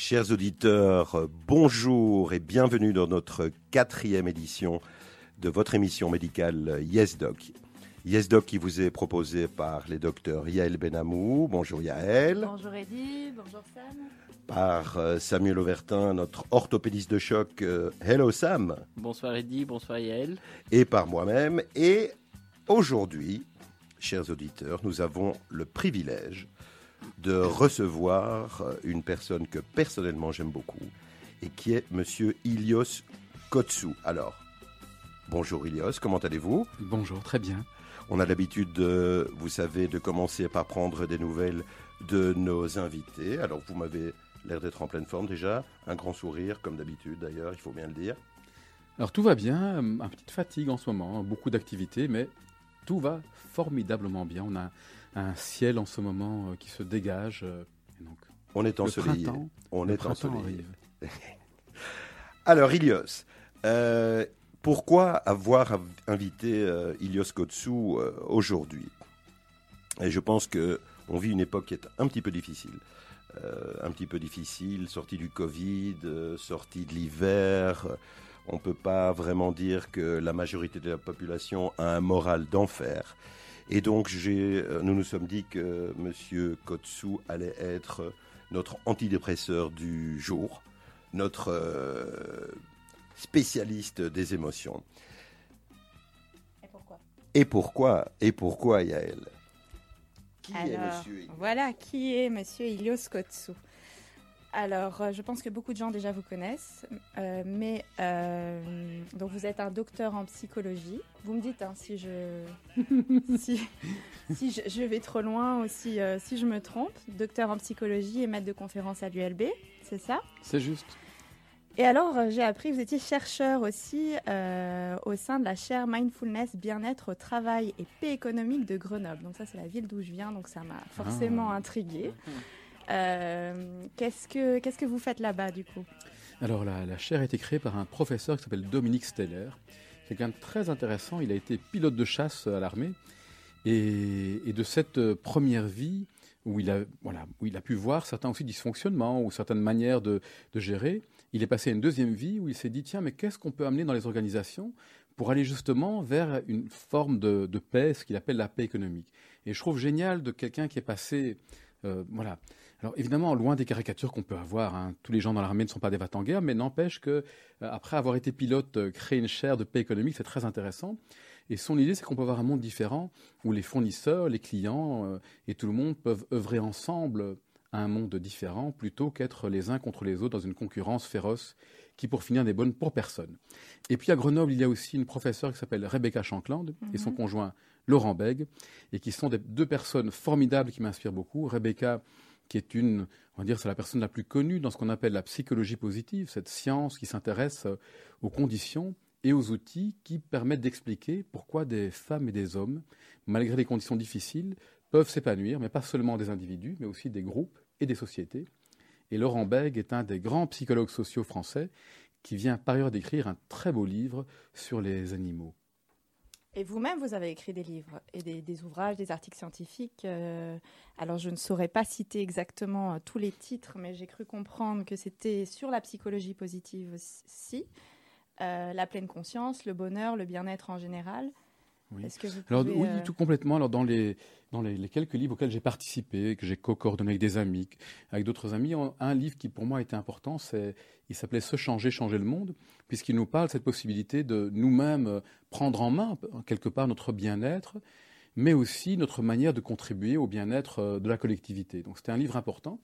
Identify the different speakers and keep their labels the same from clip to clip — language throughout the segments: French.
Speaker 1: Chers auditeurs, bonjour et bienvenue dans notre quatrième édition de votre émission médicale YesDoc. YesDoc qui vous est proposé par les docteurs Yael Benamou. Bonjour Yael.
Speaker 2: Bonjour Eddy, bonjour Sam.
Speaker 1: Par euh, Samuel Auvertin, notre orthopédiste de choc. euh, hello Sam.
Speaker 3: Bonsoir Eddy, bonsoir Yael.
Speaker 1: Et par moi-même. Et aujourd'hui, chers auditeurs, nous avons le privilège de recevoir une personne que personnellement j'aime beaucoup et qui est Monsieur Ilios Kotsu. Alors, bonjour Ilios, comment allez-vous?
Speaker 4: Bonjour, très bien.
Speaker 1: On a l'habitude, de, vous savez, de commencer par prendre des nouvelles de nos invités. Alors, vous m'avez l'air d'être en pleine forme déjà, un grand sourire comme d'habitude d'ailleurs, il faut bien le dire.
Speaker 4: Alors tout va bien, un petite fatigue en ce moment, beaucoup d'activités, mais tout va formidablement bien. On a un ciel en ce moment euh, qui se dégage. euh, et donc,
Speaker 1: On est
Speaker 4: le
Speaker 1: ensoleillé.
Speaker 4: printemps,
Speaker 1: On est ensoleillé. Alors, Ilios, euh, pourquoi avoir av- invité euh, Ilios Kotsu euh, aujourd'hui? Et je pense que on vit une époque qui est un petit peu difficile. Un petit peu difficile, sortie du Covid, sortie de l'hiver. On ne peut pas vraiment dire que la majorité de la population a un moral d'enfer. Et donc, euh, nous nous sommes dit que M. Kotsu allait être notre antidépresseur du jour, notre euh, spécialiste des émotions.
Speaker 2: Et pourquoi?
Speaker 1: Et pourquoi Et pourquoi, Yael? Qui est
Speaker 2: Alors,
Speaker 1: monsieur Ilios?
Speaker 2: Voilà, qui est Monsieur Ilios Kotsu Alors, euh, je pense que beaucoup de gens déjà vous connaissent, euh, mais euh, donc vous êtes un docteur en psychologie. Vous me dites hein, si je si, si je, je vais trop loin ou si, euh, si je me trompe. Docteur en psychologie et maître de conférence à l'ULB, c'est ça?
Speaker 4: C'est juste.
Speaker 2: Et alors, j'ai appris que vous étiez chercheur aussi euh, au sein de la chaire Mindfulness, Bien-être au travail et paix économique de Grenoble. Donc ça, c'est la ville d'où je viens, donc ça m'a forcément
Speaker 4: Ah.
Speaker 2: intriguée. Euh, qu'est-ce, que, qu'est-ce que vous faites là-bas, du coup?
Speaker 4: Alors la, la chaire a été créée par un professeur qui s'appelle Dominique Steller, quelqu'un de très intéressant. Il a été pilote de chasse à l'armée et, et de cette euh, première vie où il a voilà où il a pu voir certains aussi dysfonctionnements ou certaines manières de, de gérer, il est passé à une deuxième vie où il s'est dit tiens mais qu'est-ce qu'on peut amener dans les organisations pour aller justement vers une forme de, de paix, ce qu'il appelle la paix économique? Et je trouve génial de quelqu'un qui est passé euh, voilà. Alors évidemment, loin des caricatures qu'on peut avoir, hein, tous les gens dans l'armée ne sont pas des vats en guerre, mais n'empêche que euh, après avoir été pilote, euh, créer une chaire de paix économique, c'est très intéressant. Et son idée, c'est qu'on peut avoir un monde différent où les fournisseurs, les clients euh, et tout le monde peuvent œuvrer ensemble à un monde différent plutôt qu'être les uns contre les autres dans une concurrence féroce qui, pour finir, n'est bonne pour personne. Et puis à Grenoble, il y a aussi une professeure qui s'appelle Rebecca Shankland et son
Speaker 2: Mhm.
Speaker 4: conjoint Laurent Bègue, et qui sont des, deux personnes formidables qui m'inspirent beaucoup. Rebecca, qui est une, on va dire, c'est la personne la plus connue dans ce qu'on appelle la psychologie positive, cette science qui s'intéresse euh, aux conditions et aux outils qui permettent d'expliquer pourquoi des femmes et des hommes, malgré les conditions difficiles, peuvent s'épanouir, mais pas seulement des individus, mais aussi des groupes et des sociétés. Et Laurent Bègue est un des grands psychologues sociaux français qui vient par ailleurs d'écrire un très beau livre sur les animaux.
Speaker 2: Et vous-même, vous avez écrit des livres et des, ouvrages, des articles scientifiques. euh, alors, je ne saurais pas citer exactement euh, tous les titres, mais j'ai cru comprendre que c'était sur la psychologie positive aussi, euh, la pleine conscience, le bonheur, le bien-être en général.
Speaker 4: Oui.
Speaker 2: Est-ce que vous
Speaker 4: Alors oui,
Speaker 2: euh,
Speaker 4: tout complètement. Alors dans les dans les, les quelques livres auxquels j'ai participé, que j'ai co-coordonné avec des amis, avec d'autres amis, un- livre qui pour moi était important, c'est il s'appelait Se changer, changer le monde, puisqu'il nous parle de cette possibilité de nous-mêmes euh, prendre en main quelque part notre bien-être, mais aussi notre manière de contribuer au bien-être euh, de la collectivité. Donc c'était un livre important.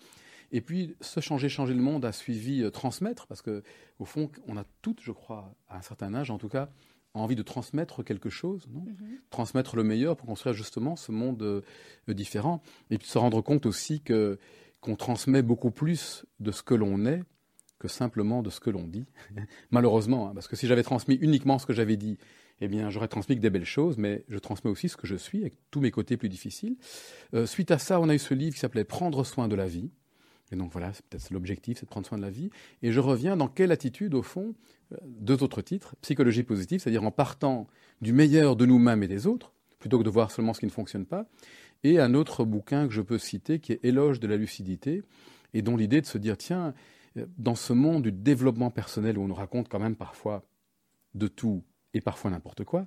Speaker 4: Et puis, se changer, changer le monde a suivi euh, transmettre, parce que au fond, on a toutes, je crois, à un certain âge, en tout cas, envie de transmettre quelque chose, non
Speaker 2: mhm.
Speaker 4: transmettre le meilleur pour construire justement ce monde euh, différent et puis se rendre compte aussi que qu'on transmet beaucoup plus de ce que l'on est que simplement de ce que l'on dit. Malheureusement, hein, parce que si j'avais transmis uniquement ce que j'avais dit, eh bien, j'aurais transmis que des belles choses, mais je transmets aussi ce que je suis, avec tous mes côtés plus difficiles. Euh, suite à ça, on a eu ce livre qui s'appelait Prendre soin de la vie. Et donc voilà, c'est peut-être l'objectif, c'est de prendre soin de la vie. Et je reviens dans quelle attitude, au fond, euh, deux autres titres, psychologie positive, c'est-à-dire en partant du meilleur de nous-mêmes et des autres, plutôt que de voir seulement ce qui ne fonctionne pas, et un autre bouquin que je peux citer qui est Éloge de la lucidité, et dont l'idée de se dire, tiens, dans ce monde du développement personnel où on nous raconte quand même parfois de tout et parfois n'importe quoi,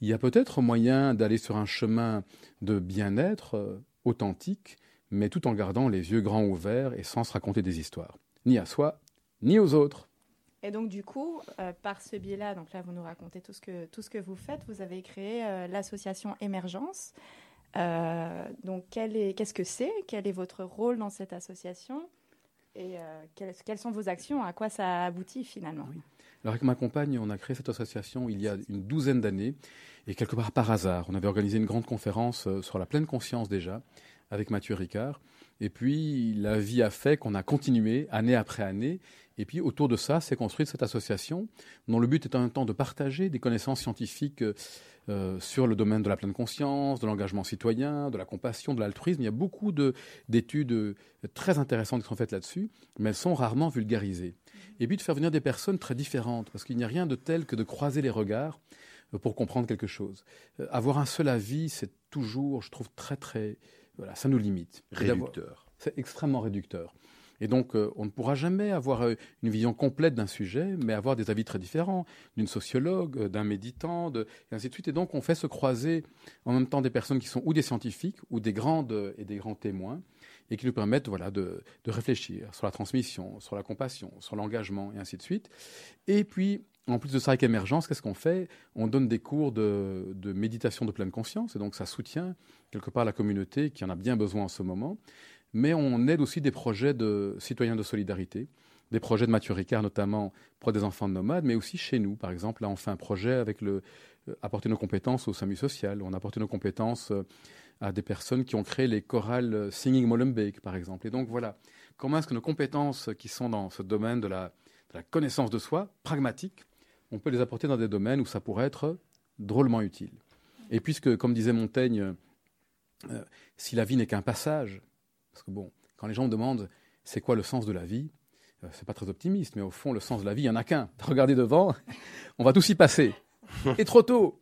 Speaker 4: il y a peut-être moyen d'aller sur un chemin de bien-être euh, authentique, mais tout en gardant les yeux grands ouverts et sans se raconter des histoires, ni à soi, ni aux autres.
Speaker 2: Et donc du coup, euh, par ce biais-là, donc là vous nous racontez tout ce que, tout ce que vous faites, vous avez créé euh, l'association Émergence. donc qu'est-ce que c'est? Quel est votre rôle dans cette association? Et quelles, quelles, sont vos actions? À quoi ça aboutit finalement?
Speaker 4: Alors avec ma compagne, on a créé cette association il y a une douzaine d'années, et quelque part par hasard, on avait organisé une grande conférence euh, sur la pleine conscience déjà, avec Mathieu Ricard, et puis la vie a fait qu'on a continué année après année, et puis autour de ça s'est construite cette association, dont le but est en même temps de partager des connaissances scientifiques euh, euh, sur le domaine de la pleine conscience, de l'engagement citoyen, de la compassion, de l'altruisme. Il y a beaucoup d'études très intéressantes qui sont faites là-dessus, mais elles sont rarement vulgarisées et puis de faire venir des personnes très différentes, parce qu'il n'y a rien de tel que de croiser les regards euh, pour comprendre quelque chose. Euh, avoir un seul avis, c'est toujours, je trouve, très, très... Voilà, ça nous limite.
Speaker 1: Réducteur.
Speaker 4: C'est extrêmement réducteur. Et donc, euh, on ne pourra jamais avoir une vision complète d'un sujet, mais avoir des avis très différents, d'une sociologue, d'un méditant, de, et ainsi de suite. Et donc, on fait se croiser en même temps des personnes qui sont ou des scientifiques, ou des grandes et des grands témoins, et qui nous permettent voilà, de, réfléchir sur la transmission, sur la compassion, sur l'engagement et ainsi de suite. Et puis, en plus de ça, avec Émergence, qu'est-ce qu'on fait? On donne des cours de, méditation de pleine conscience, et donc ça soutient quelque part la communauté qui en a bien besoin en ce moment. Mais on aide aussi des projets de citoyens de solidarité, des projets de Mathieu Ricard, notamment pour des enfants de nomades, mais aussi chez nous. Par exemple, là, on fait un projet avec le euh, apporter nos compétences au SAMU social. On a apporté nos compétences euh, à des personnes qui ont créé les chorales euh, Singing Molenbeek, par exemple. Et donc voilà, comment est-ce que nos compétences qui sont dans ce domaine de la, connaissance de soi, pragmatique, on peut les apporter dans des domaines où ça pourrait être drôlement utile. Et puisque, comme disait Montaigne, euh, si la vie n'est qu'un passage, parce que bon, quand les gens me demandent c'est quoi le sens de la vie, euh, c'est pas très optimiste, mais au fond, le sens de la vie, il n'y en a qu'un. Regardez devant, on va tous y passer. Et trop tôt.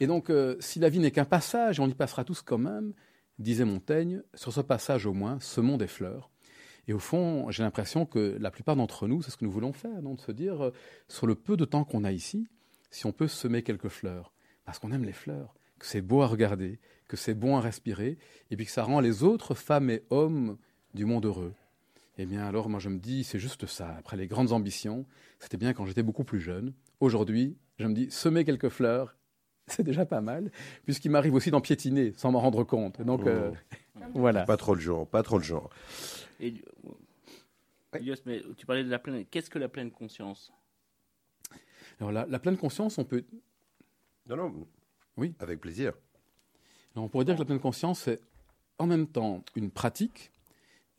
Speaker 4: Et donc, euh, si la vie n'est qu'un passage, on y passera tous quand même, disait Montaigne, sur ce passage au moins, semons des fleurs. Et au fond, j'ai l'impression que la plupart d'entre nous, c'est ce que nous voulons faire, non de se dire, euh, sur le peu de temps qu'on a ici, si on peut semer quelques fleurs, parce qu'on aime les fleurs, que c'est beau à regarder, que c'est bon à respirer, et puis que ça rend les autres femmes et hommes du monde heureux. Eh bien, alors, moi, je me dis, c'est juste ça. Après les grandes ambitions, c'était bien quand j'étais beaucoup plus jeune. Aujourd'hui, je me dis, semer quelques fleurs c'est déjà pas mal, puisqu'il m'arrive aussi d'en piétiner sans m'en rendre compte. Donc oh. euh, voilà.
Speaker 1: Pas trop le genre, pas trop le genre.
Speaker 3: Et, mais tu parlais de la pleine. Qu'est-ce que la pleine conscience?
Speaker 4: Alors la, la, pleine conscience, on peut.
Speaker 1: Non, non. Oui. Avec plaisir.
Speaker 4: On pourrait dire que la pleine conscience, c'est en même temps une pratique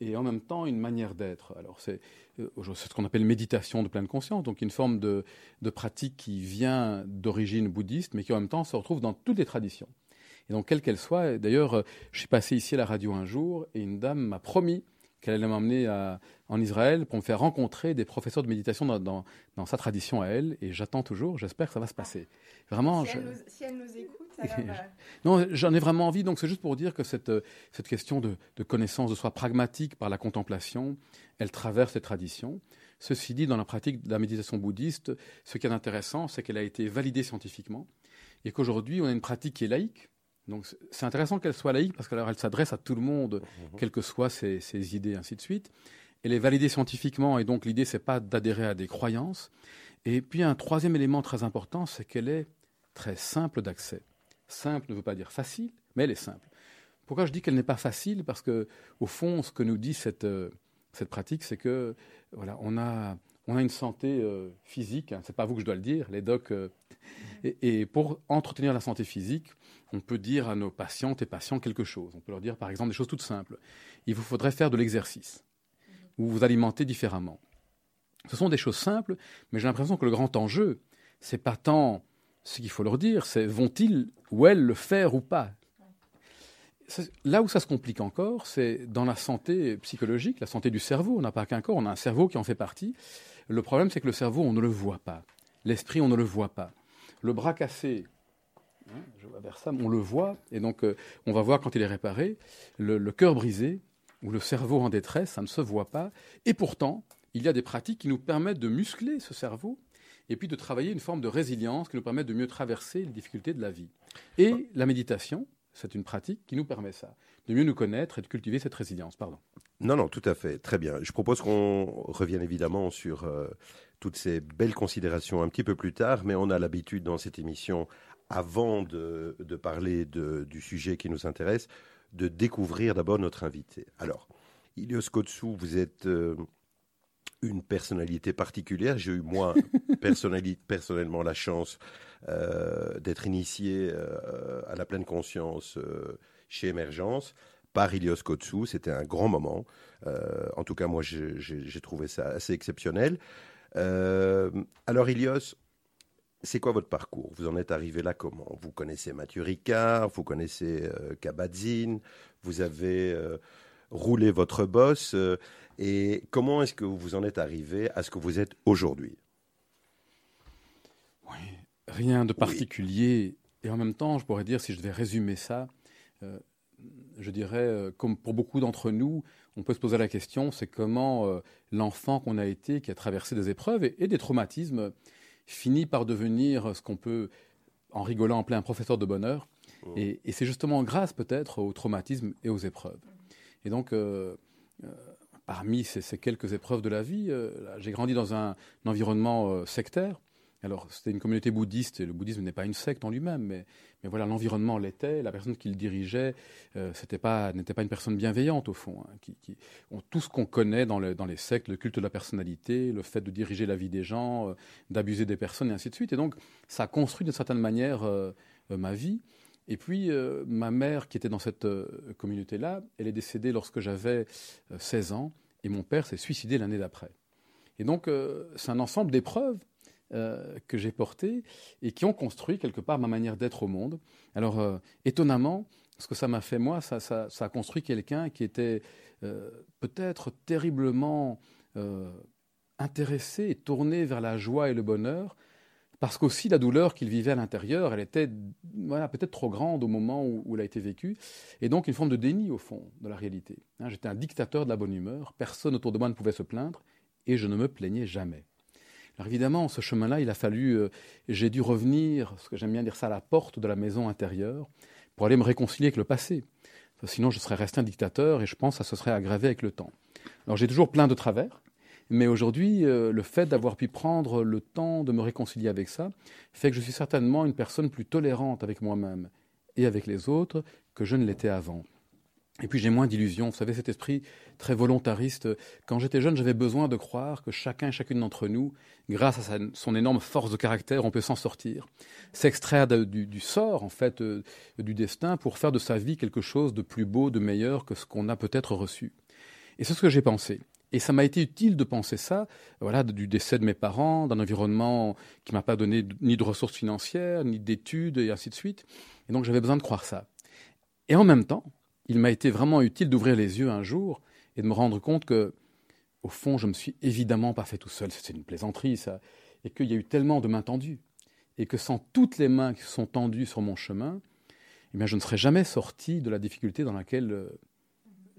Speaker 4: et en même temps une manière d'être. Alors c'est euh, ce qu'on appelle méditation de pleine conscience, donc une forme de, de pratique qui vient d'origine bouddhiste, mais qui en même temps se retrouve dans toutes les traditions. Et donc quelle qu'elle soit, d'ailleurs, euh, je suis passé ici à la radio un jour et une dame m'a promis qu'elle allait m'emmener en Israël pour me faire rencontrer des professeurs de méditation dans, dans, sa tradition à elle. Et j'attends toujours, j'espère que ça va se passer. Vraiment,
Speaker 2: si, elle, nous, écoute, alors,
Speaker 4: Non, j'en ai vraiment envie. Donc c'est juste pour dire que cette, cette question de, de, connaissance de soi pragmatique par la contemplation, elle traverse les traditions. Ceci dit, dans la pratique de la méditation bouddhiste, ce qui est intéressant, c'est qu'elle a été validée scientifiquement et qu'aujourd'hui, on a une pratique qui est laïque, donc c'est intéressant qu'elle soit laïque parce qu'elle s'adresse à tout le monde, mhm. quelles que soient ses, ses, idées, ainsi de suite. Elle est validée scientifiquement et donc l'idée c'est pas d'adhérer à des croyances. Et puis un troisième élément très important, c'est qu'elle est très simple d'accès. Simple ne veut pas dire facile, mais elle est simple. Pourquoi je dis qu'elle n'est pas facile? Parce que au fond, ce que nous dit cette, euh, cette pratique, c'est que voilà, on a on a une santé euh, physique, hein, c'est pas vous que je dois le dire, les docs. Euh, et, pour entretenir la santé physique, on peut dire à nos patientes et patients quelque chose. On peut leur dire par exemple des choses toutes simples. Il vous faudrait faire de l'exercice ou vous alimenter différemment. Ce sont des choses simples, mais j'ai l'impression que le grand enjeu, c'est pas tant ce qu'il faut leur dire, c'est vont-ils ou elles le faire ou pas. Là où ça se complique encore, c'est dans la santé psychologique, la santé du cerveau. On n'a pas qu'un corps, on a un cerveau qui en fait partie. Le problème, c'est que le cerveau, on ne le voit pas. L'esprit, on ne le voit pas. Le bras cassé, hein, je vois vers ça, on le voit, et donc euh, on va voir quand il est réparé. Le, cœur brisé, ou le cerveau en détresse, ça ne se voit pas. Et pourtant, il y a des pratiques qui nous permettent de muscler ce cerveau et puis de travailler une forme de résilience qui nous permet de mieux traverser les difficultés de la vie. Et la méditation, c'est une pratique qui nous permet ça, de mieux nous connaître et de cultiver cette résilience. Pardon.
Speaker 1: Non, non, tout à fait. Très bien. Je propose qu'on revienne évidemment sur euh, toutes ces belles considérations un petit peu plus tard, mais on a l'habitude dans cette émission, avant de, parler du sujet qui nous intéresse, de découvrir d'abord notre invité. Alors, Ilios Kotsu, vous êtes euh, une personnalité particulière. J'ai eu, moi, personnellement, la chance euh, d'être initié à la pleine conscience chez Émergence par Ilios Kotsu. C'était un grand moment. en tout cas, moi, j'ai trouvé ça assez exceptionnel. alors, Ilios, c'est quoi votre parcours? Vous en êtes arrivé là comment? Vous connaissez Mathieu Ricard, vous connaissez euh, Kabat-Zinn, vous avez euh, roulé votre boss. Euh, et comment est-ce que vous en êtes arrivé à ce que vous êtes aujourd'hui?
Speaker 4: Oui, rien de particulier. Et en même temps, je pourrais dire, si je devais résumer ça, je dirais, comme pour beaucoup d'entre nous, on peut se poser la question, c'est comment l'enfant qu'on a été, qui a traversé des épreuves et des traumatismes, finit par devenir ce qu'on peut, en rigolant, appeler un professeur de bonheur. Oh. Et, c'est justement grâce peut-être au traumatisme et aux épreuves. Et donc, euh, euh, parmi ces, quelques épreuves de la vie, euh, j'ai grandi dans un environnement sectaire. Alors, c'était une communauté bouddhiste, et le bouddhisme n'est pas une secte en lui-même, mais, voilà, l'environnement l'était, la personne qui le dirigeait euh, n'était pas, une personne bienveillante, au fond. Hein, tout ce qu'on connaît dans, dans, les sectes, le culte de la personnalité, le fait de diriger la vie des gens, euh, d'abuser des personnes, et ainsi de suite. Et donc, ça a construit d'une certaine manière euh, ma vie. Et puis, ma mère, qui était dans cette communauté-là, elle est décédée lorsque j'avais 16 ans, et mon père s'est suicidé l'année d'après. Et donc, c'est un ensemble d'épreuves euh, que j'ai portées et qui ont construit quelque part ma manière d'être au monde. Alors, euh, étonnamment, ce que ça m'a fait, moi, ça, a construit quelqu'un qui était euh, peut-être terriblement intéressé et tourné vers la joie et le bonheur, parce qu'aussi la douleur qu'il vivait à l'intérieur, elle était voilà, peut-être trop grande au moment où, elle a été vécue, et donc une forme de déni au fond de la réalité. Hein, j'étais un dictateur de la bonne humeur, personne autour de moi ne pouvait se plaindre, et je ne me plaignais jamais. Alors évidemment, ce chemin-là, il a fallu, euh, j'ai dû revenir, ce que j'aime bien dire ça, à la porte de la maison intérieure, pour aller me réconcilier avec le passé. Sinon, je serais resté un dictateur et je pense que ça se serait aggravé avec le temps. Alors j'ai toujours plein de travers, mais aujourd'hui, euh, le fait d'avoir pu prendre le temps de me réconcilier avec ça fait que je suis certainement une personne plus tolérante avec moi-même et avec les autres que je ne l'étais avant. Et puis j'ai moins d'illusions. Vous savez, cet esprit très volontariste. Quand j'étais jeune, j'avais besoin de croire que chacun et chacune d'entre nous, grâce à son énorme force de caractère, on peut s'en sortir. S'extraire du, sort, en fait, euh, du destin pour faire de sa vie quelque chose de plus beau, de meilleur que ce qu'on a peut-être reçu. Et c'est ce que j'ai pensé. Et ça m'a été utile de penser ça, voilà, du décès de mes parents, d'un environnement qui m'a pas donné ni de ressources financières, ni d'études, et ainsi de suite. Et donc j'avais besoin de croire ça. Et en même temps, il m'a été vraiment utile d'ouvrir les yeux un jour et de me rendre compte que, au fond, je me suis évidemment pas fait tout seul. C'est une plaisanterie, ça. Et qu'il y a eu tellement de mains tendues. Et que sans toutes les mains qui sont tendues sur mon chemin, eh bien, je ne serais jamais sorti de la difficulté dans laquelle euh,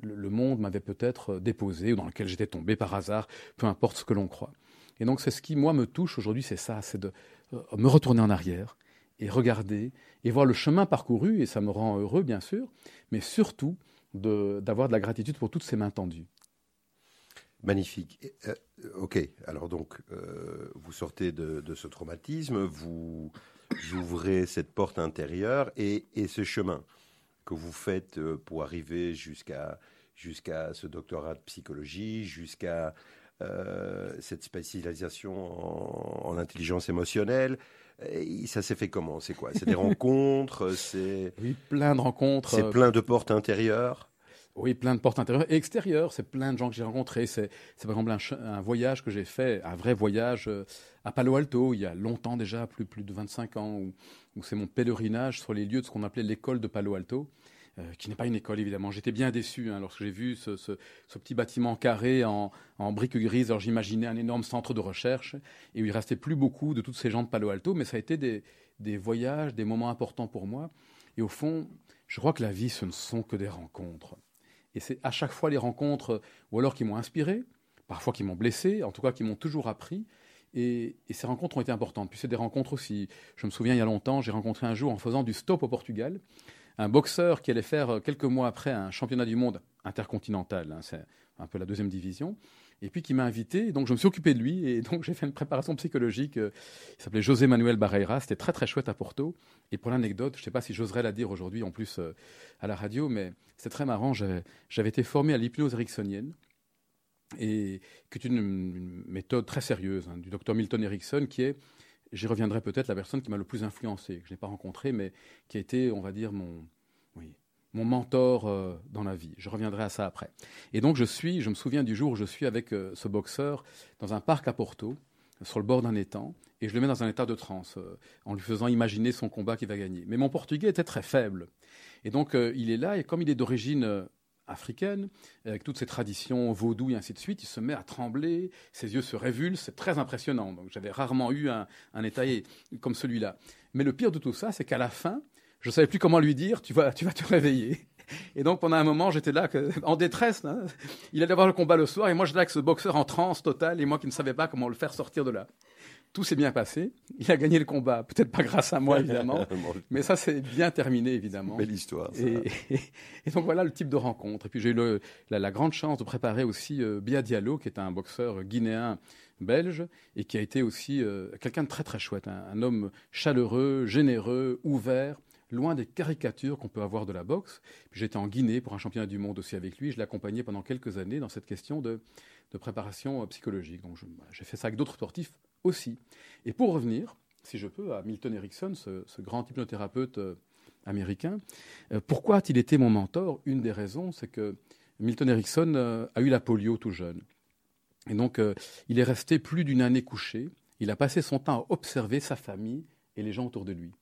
Speaker 4: le, monde m'avait peut-être euh, déposé ou dans laquelle j'étais tombé par hasard, peu importe ce que l'on croit. Et donc, c'est ce qui, moi, me touche aujourd'hui, c'est ça, c'est de euh, me retourner en arrière et regarder et voir le chemin parcouru, et ça me rend heureux bien sûr, mais surtout d'avoir de, la gratitude pour toutes ces mains tendues.
Speaker 1: Magnifique. Euh, ok, alors donc euh, vous sortez de, ce traumatisme, vous ouvrez cette porte intérieure et, et, ce chemin que vous faites euh, pour arriver jusqu'à jusqu'à ce doctorat de psychologie, jusqu'à cette spécialisation en intelligence émotionnelle, ça s'est fait comment? C'est quoi? C'est des rencontres C'est
Speaker 4: oui, plein de rencontres.
Speaker 1: C'est plein de portes intérieures?
Speaker 4: Oui, plein de portes intérieures et extérieures. C'est plein de gens que j'ai rencontrés. C'est par exemple un, voyage que j'ai fait, un vrai voyage euh, à Palo Alto, il y a longtemps déjà, plus, plus de 25 ans, où, où c'est mon pèlerinage sur les lieux de ce qu'on appelait l'école de Palo Alto. Euh, qui n'est pas une école évidemment. J'étais bien déçu hein, lorsque j'ai vu ce, petit bâtiment carré en, briques grises. Alors j'imaginais un énorme centre de recherche et où il restait plus beaucoup de toutes ces gens de Palo Alto, mais ça a été des, voyages, des moments importants pour moi. Et au fond, je crois que la vie, ce ne sont que des rencontres. Et c'est à chaque fois les rencontres, ou alors qui m'ont inspiré, parfois qui m'ont blessé, en tout cas qui m'ont toujours appris. Et, ces rencontres ont été importantes. Puis c'est des rencontres aussi. Je me souviens, il y a longtemps, j'ai rencontré un jour en faisant du stop au Portugal, un boxeur qui allait faire euh, quelques mois après un championnat du monde intercontinental. Hein, c'est un peu la deuxième division et puis qui m'a invité. Donc je me suis occupé de lui et donc j'ai fait une préparation psychologique. Euh, il s'appelait José Manuel Barreira. C'était très très chouette à Porto. Et pour l'anecdote, je ne sais pas si j'oserais la dire aujourd'hui en plus euh, à la radio, mais c'est très marrant. J'avais été formé à l'hypnose ericksonienne et qui est une, méthode très sérieuse hein, du docteur Milton Erickson qui est J'y reviendrai peut-être la personne qui m'a le plus influencé, que je n'ai pas rencontré, mais qui a été, on va dire, mon, mon mentor euh, dans la vie. Je reviendrai à ça après. Et donc je suis, je me souviens du jour où je suis avec euh, ce boxeur dans un parc à Porto, sur le bord d'un étang, et je le mets dans un état de transe, euh, en lui faisant imaginer son combat qui va gagner. Mais mon portugais était très faible. Et donc il est là, et comme il est d'origine africaine, avec toutes ses traditions vaudou et ainsi de suite, il se met à trembler, ses yeux se révulsent, c'est très impressionnant. Donc j'avais rarement eu un, un état comme celui-là. Mais le pire de tout ça, c'est qu'à la fin, je ne savais plus comment lui dire, tu vas, tu vas te réveiller. Et donc pendant un moment, j'étais là en détresse. Hein. Il allait avoir le combat le soir et moi j'étais là avec ce boxeur en transe totale et moi qui ne savais pas comment le faire sortir de là. Tout s'est bien passé. Il a gagné le combat, peut-être pas grâce à moi évidemment, mais ça s'est bien terminé évidemment.
Speaker 1: Belle histoire.
Speaker 4: Et, donc voilà le type de rencontre. Et puis j'ai eu la, grande chance de préparer aussi euh, Bia Diallo, qui est un boxeur guinéen belge et qui a été aussi euh, quelqu'un de très très chouette, un homme chaleureux, généreux, ouvert loin des caricatures qu'on peut avoir de la boxe. J'étais en Guinée pour un championnat du monde aussi avec lui. Je l'ai accompagné pendant quelques années dans cette question de, préparation euh, psychologique. Donc bah, j'ai fait ça avec d'autres sportifs aussi. Et pour revenir, si je peux, à Milton Erickson, ce, grand hypnothérapeute euh, américain, euh, pourquoi a-t-il été mon mentor? Une des raisons, c'est que Milton Erickson a eu la polio tout jeune. Et donc, il est resté plus d'une année couché. Il a passé son temps à observer sa famille et les gens autour de lui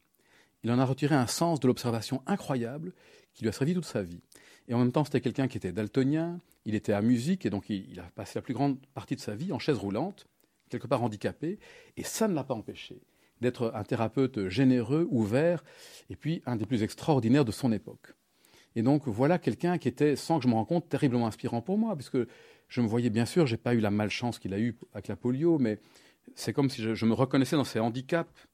Speaker 4: il en a retiré un sens de l'observation incroyable qui lui a servi toute sa vie. Et en même temps, c'était quelqu'un qui était daltonien, il était à musique, et donc il, a passé la plus grande partie de sa vie en chaise roulante, quelque part handicapé, et ça ne l'a pas empêché d'être un thérapeute généreux, ouvert, et puis un des plus extraordinaires de son époque. Et donc voilà quelqu'un qui était, sans que je me rende compte, terriblement inspirant pour moi, puisque je me voyais bien sûr, j'ai pas eu la malchance qu'il a eue avec la polio, mais c'est comme si je, me reconnaissais dans ces handicaps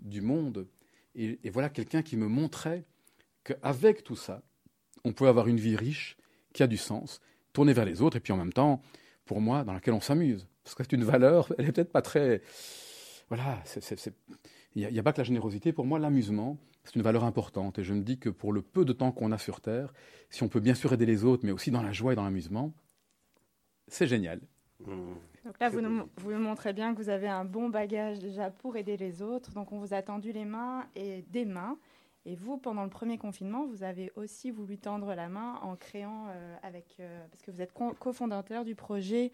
Speaker 4: du monde et, voilà quelqu'un qui me montrait qu'avec tout ça, on pouvait avoir une vie riche, qui a du sens, tournée vers les autres, et puis en même temps, pour moi, dans laquelle on s'amuse. Parce que c'est une valeur, elle n'est peut-être pas très... Voilà, il n'y a, pas que la générosité. Pour moi, l'amusement, c'est une valeur importante. Et je me dis que pour le peu de temps qu'on a sur Terre, si on peut bien sûr aider les autres, mais aussi dans la joie et dans l'amusement, c'est génial.
Speaker 2: Mmh. Donc là, vous nous, vous montrez bien que vous avez un bon bagage déjà pour aider les autres. Donc on vous a tendu les mains et des mains. Et vous, pendant le premier confinement, vous avez aussi voulu tendre la main en créant euh, avec, euh, parce que vous êtes cofondateur du projet.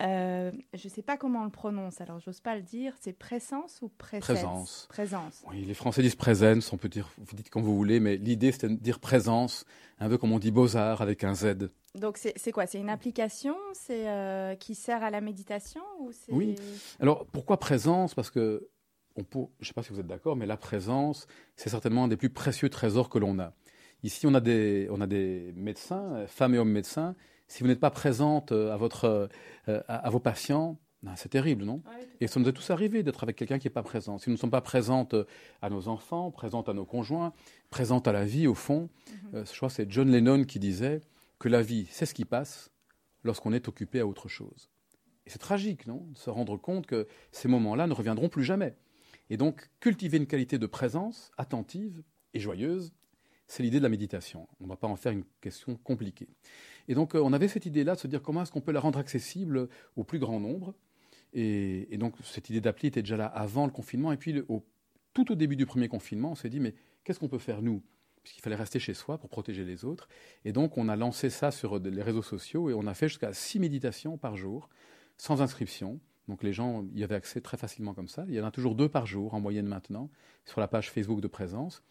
Speaker 2: Euh, je ne sais pas comment on le prononce, alors j'ose pas le dire. C'est présence ou présence?
Speaker 4: Présence. Oui, les Français disent présence, on peut dire, vous dites comme vous voulez, mais l'idée c'est de dire présence, un peu comme on dit beaux-arts avec un Z.
Speaker 2: Donc c'est quoi? C'est une application? C'est euh, qui sert à la méditation ou
Speaker 4: Oui. Alors pourquoi présence? Parce que on peut, je ne sais pas si vous êtes d'accord, mais la présence, c'est certainement un des plus précieux trésors que l'on a. Ici, on a des, on a des médecins, femmes et hommes médecins. Si vous n'êtes pas présente euh, à, votre, euh, à, vos patients, ben, c'est terrible, non? Et ça nous est tous arrivé d'être avec quelqu'un qui n'est pas présent. Si nous ne sommes pas présentes à nos enfants, présentes à nos conjoints, présentes à la vie, au fond, mhm. je crois que c'est John Lennon qui disait que la vie, c'est ce qui passe lorsqu'on est occupé à autre chose. Et c'est tragique, non? De se rendre compte que ces moments-là ne reviendront plus jamais. Et donc, cultiver une qualité de présence attentive et joyeuse, c'est l'idée de la méditation. On ne va pas en faire une question compliquée. Et donc, euh, on avait cette idée-là de se dire comment est-ce qu'on peut la rendre accessible au plus grand nombre. Et, donc, cette idée d'appli était déjà là avant le confinement. Et puis, tout au début du premier confinement, on s'est dit, mais qu'est-ce qu'on peut faire, nous? Puisqu'il fallait rester chez soi pour protéger les autres. Et donc, on a lancé ça sur les réseaux sociaux et on a fait jusqu'à six méditations par jour, sans inscription. Donc, les gens y avaient accès très facilement comme ça. Il y en a toujours deux par jour, en moyenne maintenant, sur la page Facebook de présence.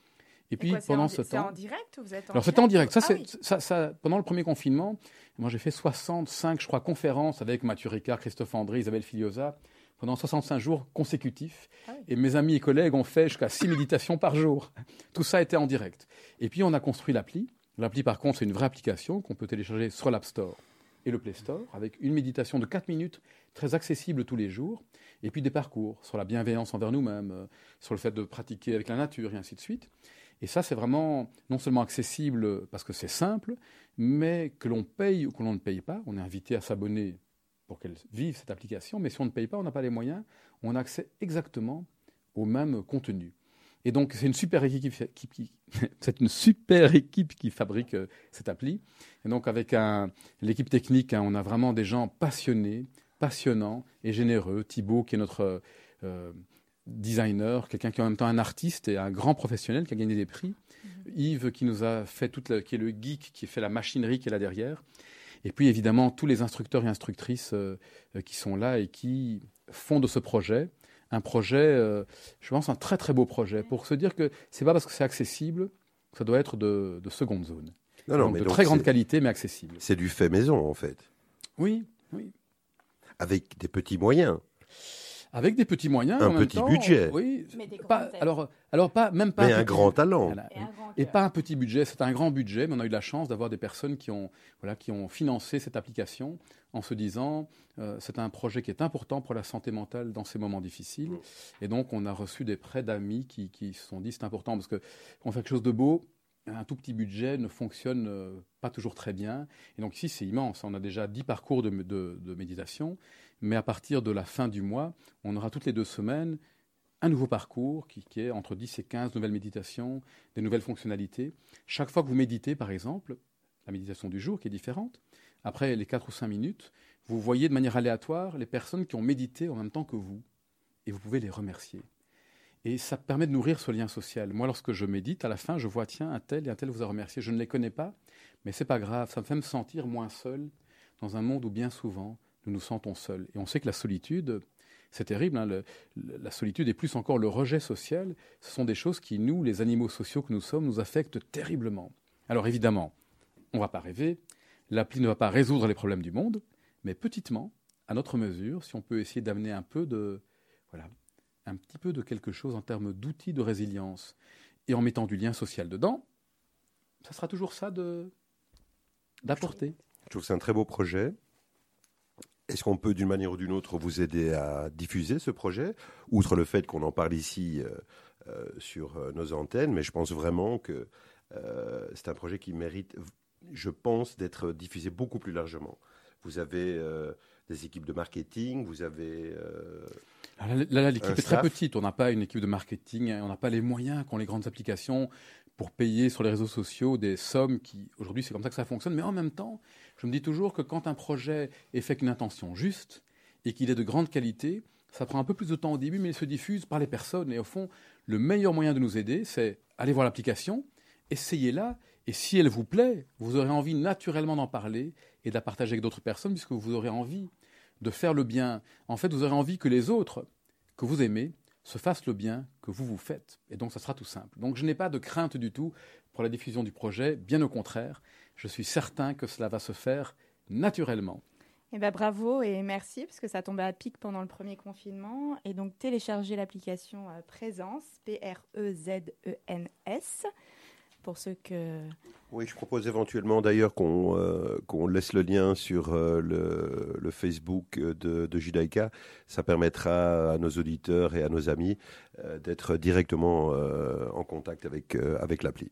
Speaker 2: Et puis, pendant ce temps. C'est en direct ou vous êtes en
Speaker 4: Alors, c'était en direct. Ça, ah ça, pendant le premier confinement, moi, j'ai fait 65, je crois, conférences avec Mathieu Ricard, Christophe André, Isabelle Filiosa, pendant 65 jours consécutifs. Ah et mes amis et collègues ont fait jusqu'à 6 méditations par jour. Tout ça était en direct. Et puis on a construit l'appli. L'appli, par contre, c'est une vraie application qu'on peut télécharger sur l'App Store et le Play Store, avec une méditation de 4 minutes, très accessible tous les jours, et puis des parcours sur la bienveillance envers nous-mêmes, euh, sur le fait de pratiquer avec la nature, et ainsi de suite. Et ça, c'est vraiment non seulement accessible parce que c'est simple, mais que l'on paye ou que l'on ne paye pas. On est invité à s'abonner pour qu'elle vive cette application, mais si on ne paye pas, on n'a pas les moyens, on a accès exactement au même contenu. Et donc, c'est une super équipe qui, c'est une super équipe qui fabrique euh, cette appli. Et donc, avec l'équipe technique, hein, on a vraiment des gens passionnés, passionnants et généreux. Thibaut, qui est notre euh, designer, quelqu'un qui est en même temps un artiste et un grand professionnel qui a gagné des prix. Mhm. Yves, qui nous a fait toute, qui est le geek, qui fait la machinerie qui est là derrière. Et puis, évidemment, tous les instructeurs et instructrices euh, qui sont là et qui font de ce projet un projet, euh, je pense, un très très beau projet, pour se dire que c'est pas parce que c'est accessible que ça doit être de, seconde zone. Non, non, mais de très grande qualité, mais accessible.
Speaker 1: C'est du fait maison, en fait.
Speaker 4: Oui, oui.
Speaker 1: Avec des petits moyens.
Speaker 4: Avec des petits moyens.
Speaker 1: Un petit budget.
Speaker 4: Oui. pas, alors, alors pas, même pas.
Speaker 1: Mais un, grand talent.
Speaker 4: Et, pas un petit budget. C'est un grand budget, mais on a eu la chance d'avoir des personnes qui ont, voilà, qui ont financé cette application en se disant euh, c'est un projet qui est important pour la santé mentale dans ces moments difficiles. Et donc, on a reçu des prêts d'amis qui, qui se sont dit c'est important parce qu'on fait quelque chose de beau. Un tout petit budget ne fonctionne euh, pas toujours très bien. Et donc ici, c'est immense. On a déjà 10 parcours de, de méditation. Mais à partir de la fin du mois, on aura toutes les deux semaines un nouveau parcours qui, est entre 10 et 15 nouvelles méditations, des nouvelles fonctionnalités. Chaque fois que vous méditez, par exemple, la méditation du jour qui est différente, après les 4 ou 5 minutes, vous voyez de manière aléatoire les personnes qui ont médité en même temps que vous, et vous pouvez les remercier. Et ça permet de nourrir ce lien social. Moi, lorsque je médite, à la fin, je vois, tiens, un tel et un tel vous a remercié. Je ne les connais pas, mais c'est pas grave, ça me fait me sentir moins seul dans un monde où bien souvent, nous nous sentons seuls. Et on sait que la solitude, c'est terrible, hein, la solitude et plus encore le rejet social, ce sont des choses qui, nous, les animaux sociaux que nous sommes, nous affectent terriblement. Alors évidemment, on ne va pas rêver, l'appli ne va pas résoudre les problèmes du monde, mais petitement, à notre mesure, si on peut essayer d'amener un peu de, voilà, un petit peu de quelque chose en termes d'outils de résilience et en mettant du lien social dedans, ça sera toujours ça d'apporter.
Speaker 1: Je trouve que c'est un très beau projet. Est-ce qu'on peut d'une manière ou d'une autre vous aider à diffuser ce projet, outre le fait qu'on en parle ici euh, euh, sur euh, nos antennes, mais je pense vraiment que c'est un projet qui mérite, je pense, d'être diffusé beaucoup plus largement. Vous avez des équipes de marketing, vous avez...
Speaker 4: là, l'équipe est très petite, on n'a pas une équipe de marketing, hein, on n'a pas les moyens qu'ont les grandes applications pour payer sur les réseaux sociaux des sommes qui, aujourd'hui, c'est comme ça que ça fonctionne, mais en même temps, je me dis toujours que quand un projet est fait avec une intention juste et qu'il est de grande qualité, ça prend un peu plus de temps au début, mais il se diffuse par les personnes. Et au fond, le meilleur moyen de nous aider, c'est aller voir l'application, essayez-la, et si elle vous plaît, vous aurez envie naturellement d'en parler et de la partager avec d'autres personnes, puisque vous aurez envie de faire le bien. En fait, vous aurez envie que les autres que vous aimez se fassent le bien que vous vous faites. Et donc, ça sera tout simple. Donc, je n'ai pas de crainte du tout pour la diffusion du projet, bien au contraire je suis certain que cela va se faire naturellement.
Speaker 2: Eh ben, bravo et merci, parce que ça tombait à pic pendant le premier confinement. Et donc, téléchargez l'application euh, Présence, P-R-E-Z-E-N-S, pour ceux que...
Speaker 1: Oui, je propose éventuellement d'ailleurs qu'on euh, qu'on laisse le lien sur euh, le, le, Facebook de, de Judaïka. Ça permettra à nos auditeurs et à nos amis d'être directement en contact avec, avec l'appli.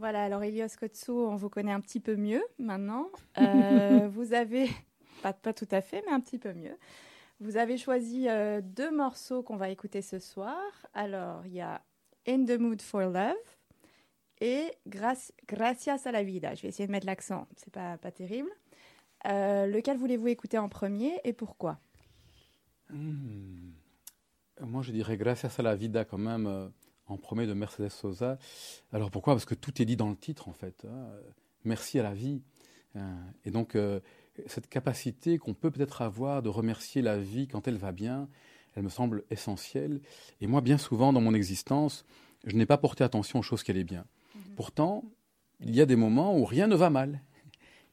Speaker 2: Voilà, alors Elios Kotsu, on vous connaît un petit peu mieux maintenant. Euh, vous avez, pas, pas, tout à fait, mais un petit peu mieux. Vous avez choisi euh, deux morceaux qu'on va écouter ce soir. Alors, il y a In the Mood for Love et Gracias a la Vida. Je vais essayer de mettre l'accent, c'est pas, pas terrible. Euh, lequel voulez-vous écouter en premier et pourquoi?
Speaker 4: Hmm. Moi, je dirais Gracias a la Vida quand même en premier de Mercedes Sosa. Alors pourquoi? Parce que tout est dit dans le titre en fait. Hein. Merci à la vie. Hein. Et donc euh, cette capacité qu'on peut peut-être avoir de remercier la vie quand elle va bien, elle me semble essentielle. Et moi, bien souvent dans mon existence, je n'ai pas porté attention aux choses qui allaient bien. Mhm. Pourtant, il y a des moments où rien ne va mal.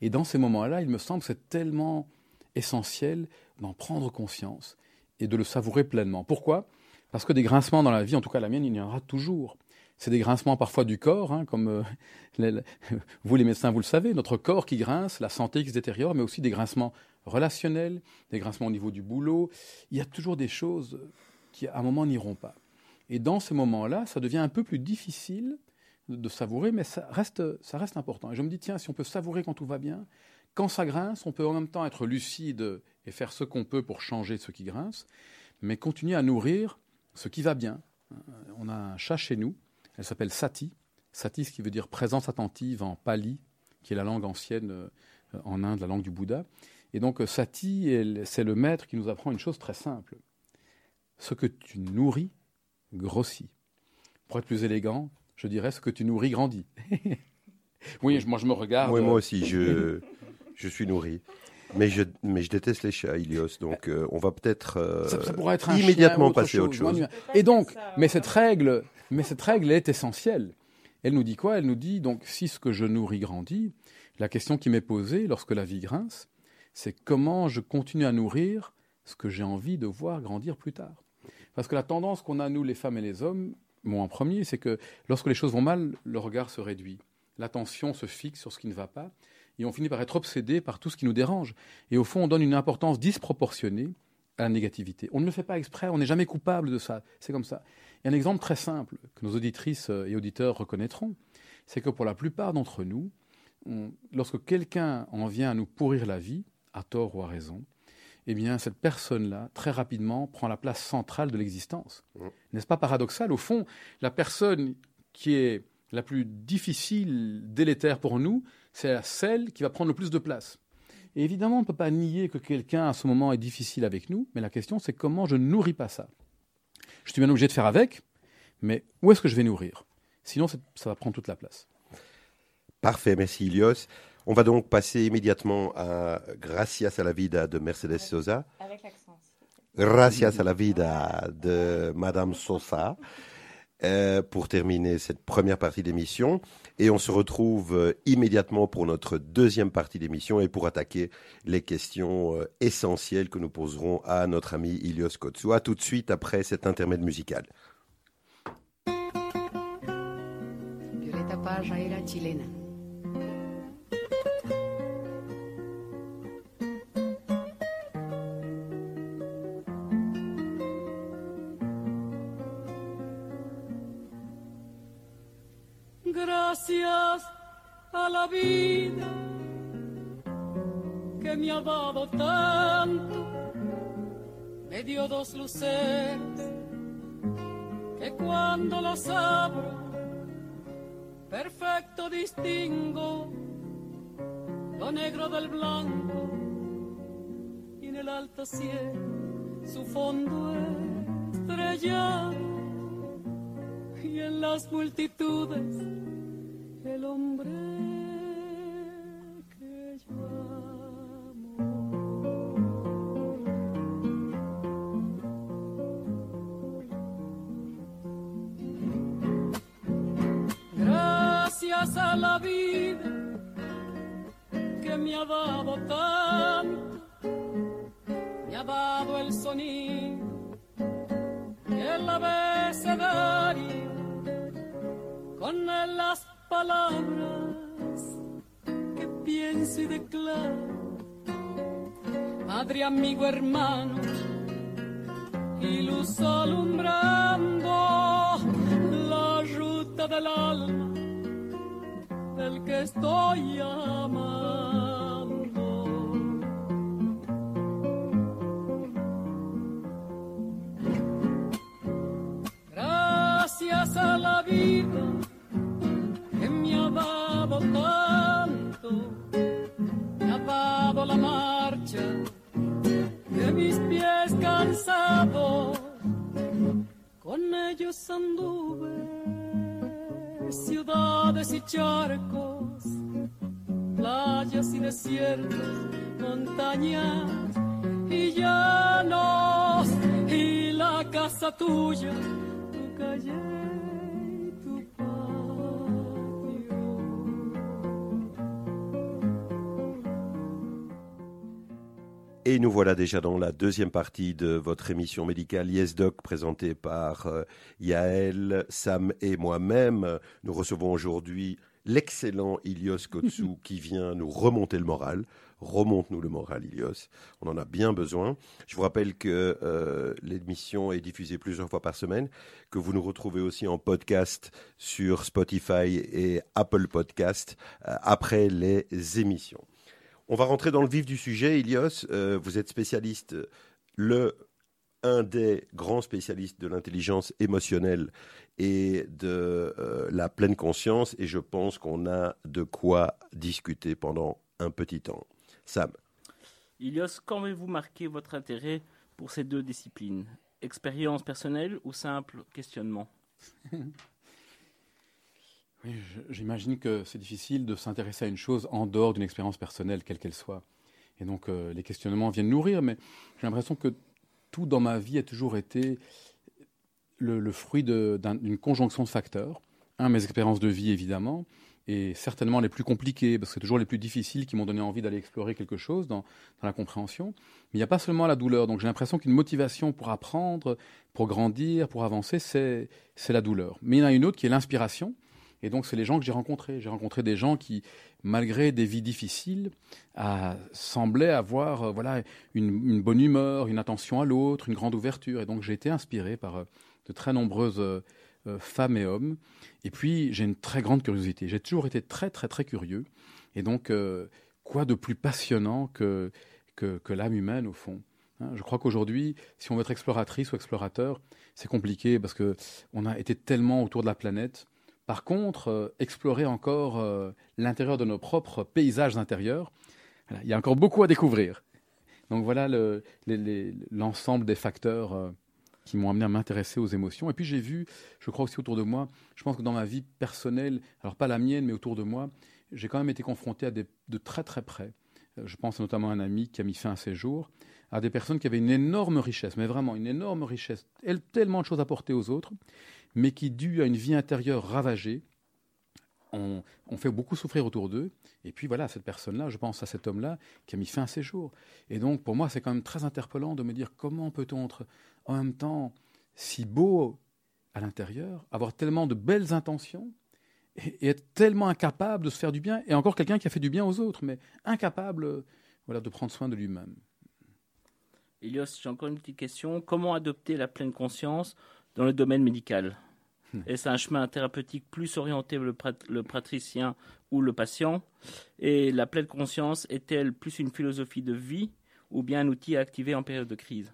Speaker 4: Et dans ces moments-là, il me semble que c'est tellement essentiel d'en prendre conscience et de le savourer pleinement. Pourquoi? Parce que des grincements dans la vie, en tout cas la mienne, il y en aura toujours. c'est des grincements parfois du corps, hein, comme euh, vous les médecins, vous le savez, notre corps qui grince, la santé qui se détériore, mais aussi des grincements relationnels, des grincements au niveau du boulot. Il y a toujours des choses qui, à un moment, n'iront pas. Et dans ces moments-là, ça devient un peu plus difficile de savourer, mais ça reste, ça reste important. Et je me dis, tiens, si on peut savourer quand tout va bien, quand ça grince, on peut en même temps être lucide et faire ce qu'on peut pour changer ce qui grince, mais continuer à nourrir ce qui va bien. On a un chat chez nous, elle s'appelle Sati. Sati, ce qui veut dire présence attentive en pali, qui est la langue ancienne euh, en Inde, la langue du Bouddha. Et donc Sati, c'est le maître qui nous apprend une chose très simple. Ce que tu nourris grossit. Pour être plus élégant, je dirais ce que tu nourris grandit. oui, moi je me regarde.
Speaker 1: Oui, moi aussi, je, je suis nourri. Mais je, mais je déteste les chats, Ilios, donc euh, on va peut-être euh, immédiatement passer à autre chose.
Speaker 4: Et donc, mais cette règle, mais cette règle est essentielle. Elle nous dit quoi? Elle nous dit donc si ce que je nourris grandit, la question qui m'est posée lorsque la vie grince, c'est comment je continue à nourrir ce que j'ai envie de voir grandir plus tard. Parce que la tendance qu'on a nous, les femmes et les hommes, moi en premier, c'est que lorsque les choses vont mal, le regard se réduit, l'attention se fixe sur ce qui ne va pas, et on finit par être obsédé par tout ce qui nous dérange. Et au fond, on donne une importance disproportionnée à la négativité. On ne le fait pas exprès, on n'est jamais coupable de ça. C'est comme ça. A un exemple très simple que nos auditrices et auditeurs reconnaîtront, c'est que pour la plupart d'entre nous, lorsque quelqu'un en vient à nous pourrir la vie, à tort ou à raison, eh bien, cette personne-là, très rapidement, prend la place centrale de l'existence. Mmh. N'est-ce pas paradoxal? Au fond, la personne qui est la plus difficile, délétère pour nous, c'est celle qui va prendre le plus de place. Et évidemment, on ne peut pas nier que quelqu'un à ce moment est difficile avec nous, mais la question c'est comment je ne nourris pas ça. Je suis bien obligé de faire avec, mais où est-ce que je vais nourrir? Sinon, ça va prendre toute la place.
Speaker 1: Parfait, merci Ilios. On va donc passer immédiatement à Gracias a la vida de Mercedes Sosa. Avec l'accent. Gracias a la vida de Madame Sosa. Euh, pour terminer cette première partie d'émission. Et on se retrouve euh, immédiatement pour notre deuxième partie d'émission et pour attaquer les questions euh, essentielles que nous poserons à notre ami Ilios Kotsu. À tout de suite après cet intermède musical.
Speaker 5: Gracias a la vida que me ha dado tanto, me dio dos luces que cuando las abro, perfecto distingo lo negro del blanco y en el alto cielo su fondo estrellado y en las multitudes el hombre que yo amo. Gracias a la vida que me ha dado tanto, me ha dado el sonido el abecedario con el palabras que pienso y declaro. Madre, amigo, hermano, y luz alumbrando la ruta del alma del que estoy amando.
Speaker 1: Et nous voilà déjà dans la deuxième partie de votre émission médicale Yes Doc présentée par euh, Yael, Sam et moi-même. Nous recevons aujourd'hui l'excellent Ilios Kotsou qui vient nous remonter le moral. Remonte-nous le moral, Ilios. On en a bien besoin. Je vous rappelle que euh, l'émission est diffusée plusieurs fois par semaine, que vous nous retrouvez aussi en podcast sur Spotify et Apple Podcast euh, après les émissions. On va rentrer dans le vif du sujet, Ilios. Euh, vous êtes spécialiste, le un des grands spécialistes de l'intelligence émotionnelle et de la pleine conscience, et je pense qu'on a de quoi discuter pendant un petit temps. Sam.
Speaker 3: Ilios, quand avez-vous marqué votre intérêt pour ces deux disciplines? Expérience personnelle ou simple questionnement?
Speaker 4: J'imagine que c'est difficile de s'intéresser à une chose en dehors d'une expérience personnelle, quelle qu'elle soit. Et donc euh, les questionnements viennent nourrir, mais j'ai l'impression que tout dans ma vie a toujours été le, fruit d'une conjonction de facteurs. Un, mes expériences de vie, évidemment, et certainement les plus compliquées, parce que c'est toujours les plus difficiles qui m'ont donné envie d'aller explorer quelque chose dans, la compréhension. Mais il n'y a pas seulement la douleur. Donc j'ai l'impression qu'une motivation pour apprendre, pour grandir, pour avancer, c'est la douleur. Mais il y en a une autre qui est l'inspiration. Et donc, c'est les gens que j'ai rencontrés. J'ai rencontré des gens qui, malgré des vies difficiles, semblaient avoir euh, voilà, une, bonne humeur, une attention à l'autre, une grande ouverture. Et donc, j'ai été inspiré par euh, de très nombreuses euh, femmes et hommes. Et puis, j'ai une très grande curiosité. J'ai toujours été très, très, très curieux. Et donc, quoi de plus passionnant que, que, l'âme humaine, au fond hein? je crois qu'aujourd'hui, si on veut être exploratrice ou explorateur, c'est compliqué parce que on a été tellement autour de la planète par contre, euh, explorer encore euh, l'intérieur de nos propres paysages intérieurs, il y a encore beaucoup à découvrir. Donc voilà l'ensemble des facteurs euh, qui m'ont amené à m'intéresser aux émotions. Et puis j'ai vu, je crois aussi autour de moi, je pense que dans ma vie personnelle, alors pas la mienne, mais autour de moi, j'ai quand même été confronté à des, de très très près. Je pense notamment à un ami qui a mis fin à ses jours, à des personnes qui avaient une énorme richesse, mais vraiment une énorme richesse, tellement de choses à porter aux autres, mais qui, dû à une vie intérieure ravagée, ont, fait beaucoup souffrir autour d'eux. Et puis voilà, cette personne-là, je pense à cet homme-là, qui a mis fin à ses jours. Et donc, pour moi, c'est quand même très interpellant de me dire comment peut-on en même temps si beau à l'intérieur, avoir tellement de belles intentions et, être tellement incapable de se faire du bien, et encore quelqu'un qui a fait du bien aux autres, mais incapable voilà, de prendre soin de lui-même.
Speaker 3: Elios, j'ai encore une petite question. Comment adopter la pleine conscience dans le domaine médical? Hmm. Est-ce un chemin thérapeutique plus orienté vers le, praticien ou le patient? Et la pleine conscience est-elle plus une philosophie de vie ou bien un outil à activer en période de crise?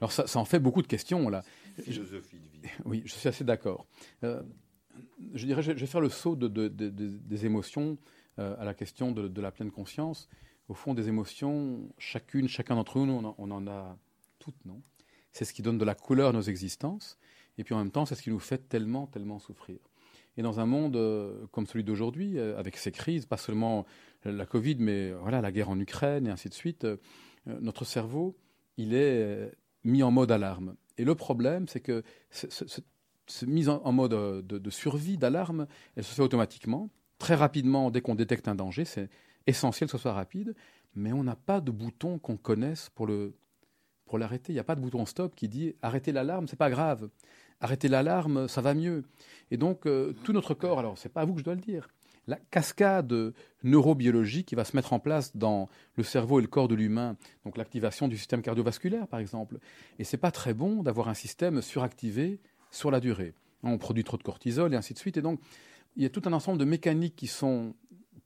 Speaker 4: Alors ça, en fait beaucoup de questions là.
Speaker 1: Philosophie de vie.
Speaker 4: Oui, je suis assez d'accord. Euh, je dirais, je vais faire le saut de, des émotions euh, à la question de, la pleine conscience. Au fond, des émotions, chacune, chacun d'entre nous, on on en a toutes, non? C'est ce qui donne de la couleur à nos existences. Et puis en même temps, c'est ce qui nous fait tellement, tellement souffrir. Et dans un monde euh, comme celui d'aujourd'hui, avec ces crises, pas seulement la Covid, mais voilà, la guerre en Ukraine et ainsi de suite, notre cerveau, il est mis en mode alarme. Et le problème, c'est que cette mise en, mode de, de survie, d'alarme, elle se fait automatiquement, très rapidement, dès qu'on détecte un danger. C'est essentiel que ce soit rapide, mais on n'a pas de bouton qu'on connaisse pour le pour l'arrêter. Il n'y a pas de bouton stop qui dit arrêtez l'alarme, c'est pas grave arrêter l'alarme, ça va mieux. Et donc, euh, tout notre corps, alors c'est pas à vous que je dois le dire, la cascade neurobiologique qui va se mettre en place dans le cerveau et le corps de l'humain, donc l'activation du système cardiovasculaire par exemple. Et c'est pas très bon d'avoir un système suractivé sur la durée. On produit trop de cortisol et ainsi de suite. Et donc, il y a tout un ensemble de mécaniques qui sont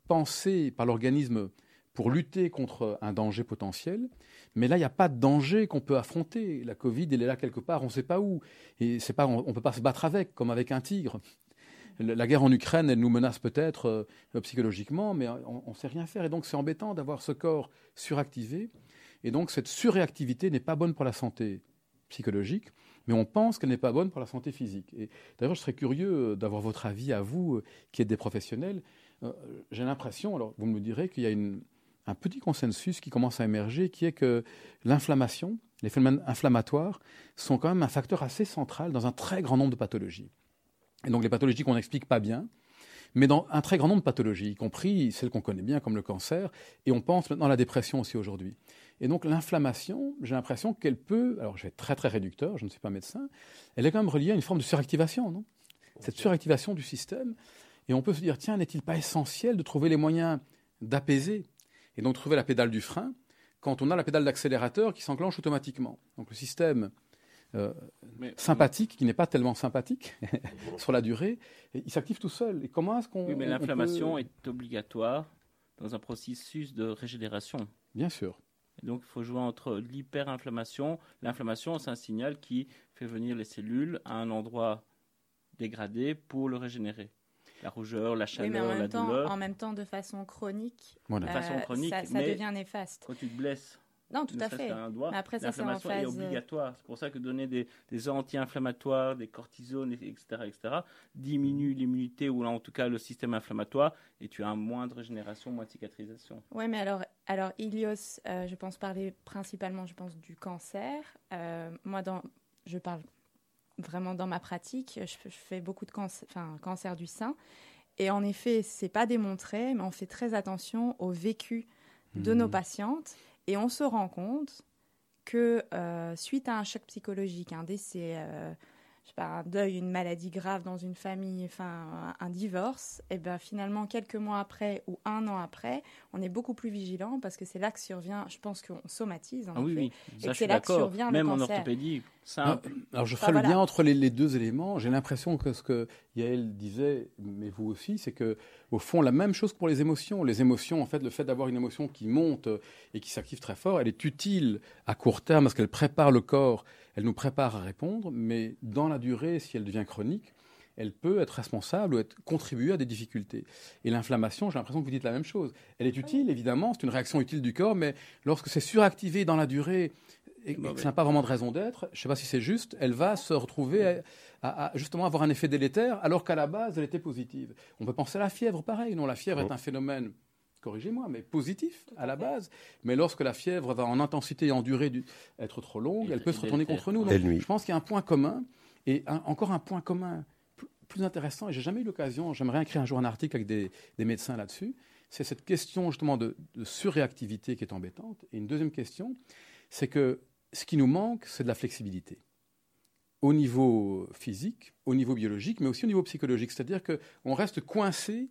Speaker 4: pensées par l'organisme pour lutter contre un danger potentiel. Mais là, il n'y a pas de danger qu'on peut affronter. La Covid, elle est là quelque part, on ne sait pas où. Et c'est pas, on ne peut pas se battre avec, comme avec un tigre. La guerre en Ukraine, elle nous menace peut-être euh, psychologiquement, mais on ne sait rien faire. Et donc, c'est embêtant d'avoir ce corps suractivé. Et donc, cette surréactivité n'est pas bonne pour la santé psychologique, mais on pense qu'elle n'est pas bonne pour la santé physique. Et d'ailleurs, je serais curieux euh, d'avoir votre avis à vous, euh, qui êtes des professionnels. J'ai l'impression, alors vous me direz qu'il y a un petit consensus qui commence à émerger, qui est que l'inflammation, les phénomènes inflammatoires, sont quand même un facteur assez central dans un très grand nombre de pathologies. Et donc les pathologies qu'on n'explique pas bien, mais dans un très grand nombre de pathologies, y compris celles qu'on connaît bien comme le cancer, et on pense maintenant à la dépression aussi aujourd'hui. Et donc l'inflammation, j'ai l'impression qu'elle peut, alors je vais être très très réducteur, je ne suis pas médecin, elle est quand même reliée à une forme de suractivation, non? Cette suractivation du système, et on peut se dire, tiens, n'est-il pas essentiel de trouver les moyens d'apaiser, et donc trouver la pédale du frein, quand on a la pédale d'accélérateur qui s'enclenche automatiquement? Donc le système euh, sympathique, qui n'est pas tellement sympathique sur la durée, il s'active tout seul. Et comment est-ce qu'on.
Speaker 3: Oui, mais l'inflammation est obligatoire dans un processus de régénération.
Speaker 4: Bien sûr.
Speaker 3: Et donc, il faut jouer entre l'hyperinflammation. L'inflammation, c'est un signal qui fait venir les cellules à un endroit dégradé pour le régénérer. La rougeur, la chaleur,
Speaker 2: la
Speaker 3: douleur.
Speaker 2: En même temps, de façon chronique,
Speaker 3: de façon chronique
Speaker 2: ça, ça devient néfaste.
Speaker 3: Quand tu te blesses,
Speaker 2: non, tout à fait.
Speaker 3: mais après, ça, c'est en phase... est euh, obligatoire. C'est pour ça que donner des, des anti-inflammatoires, des cortisones, etc., etc., diminue l'immunité ou en tout cas le système inflammatoire et tu as moins de régénération, moins de cicatrisation.
Speaker 2: Oui, mais alors, alors Ilios, euh, je pense parler principalement, je pense, du cancer. Euh, moi, dans, je parle vraiment dans ma pratique. Je, fais beaucoup de cancer, enfin, cancer du sein. Et en effet, c'est pas démontré, mais on fait très attention au vécu de nos mmh. patientes et on se rend compte que euh, suite à un choc psychologique, un décès, euh, je sais pas, un deuil, une maladie grave dans une famille, enfin un, divorce, et ben finalement quelques mois après ou un an après, on est beaucoup plus vigilant parce que c'est là que survient, je pense qu'on somatise en
Speaker 3: ah,
Speaker 2: oui,
Speaker 3: oui,
Speaker 2: et c'est là que survient
Speaker 3: Même
Speaker 2: le
Speaker 3: en
Speaker 2: cancer.
Speaker 4: Alors je ferai le lien entre les, deux éléments. J'ai l'impression que ce que Yael disait, mais vous aussi, c'est que au fond la même chose pour les émotions. Les émotions, en fait, le fait d'avoir une émotion qui monte et qui s'active très fort, elle est utile à court terme parce qu'elle prépare le corps, elle nous prépare à répondre, mais dans la durée, si elle devient chronique, elle peut être responsable ou être contribuer à des difficultés. Et l'inflammation, j'ai l'impression que vous dites la même chose. Elle est utile, évidemment, c'est une réaction utile du corps, mais lorsque c'est suractivé dans la durée et, que ça n'a pas vraiment de raison d'être, je ne sais pas si c'est juste, elle va se retrouver à, justement avoir un effet délétère alors qu'à la base, elle était positive. On peut penser à la fièvre, pareil. Non, la fièvre est un phénomène corrigez-moi, mais positif à la base. Mais lorsque la fièvre va en intensité et en durée être trop longue, elle peut se retourner contre nous. Donc, je pense qu'il y a un point commun, et encore un point commun plus intéressant, et j'ai jamais eu l'occasion, j'aimerais écrire un jour un article avec des, médecins là-dessus, c'est cette question justement de, surréactivité qui est embêtante. Et une deuxième question, c'est que ce qui nous manque, c'est de la flexibilité. Au niveau physique, au niveau biologique, mais aussi au niveau psychologique. C'est-à-dire qu'on reste coincé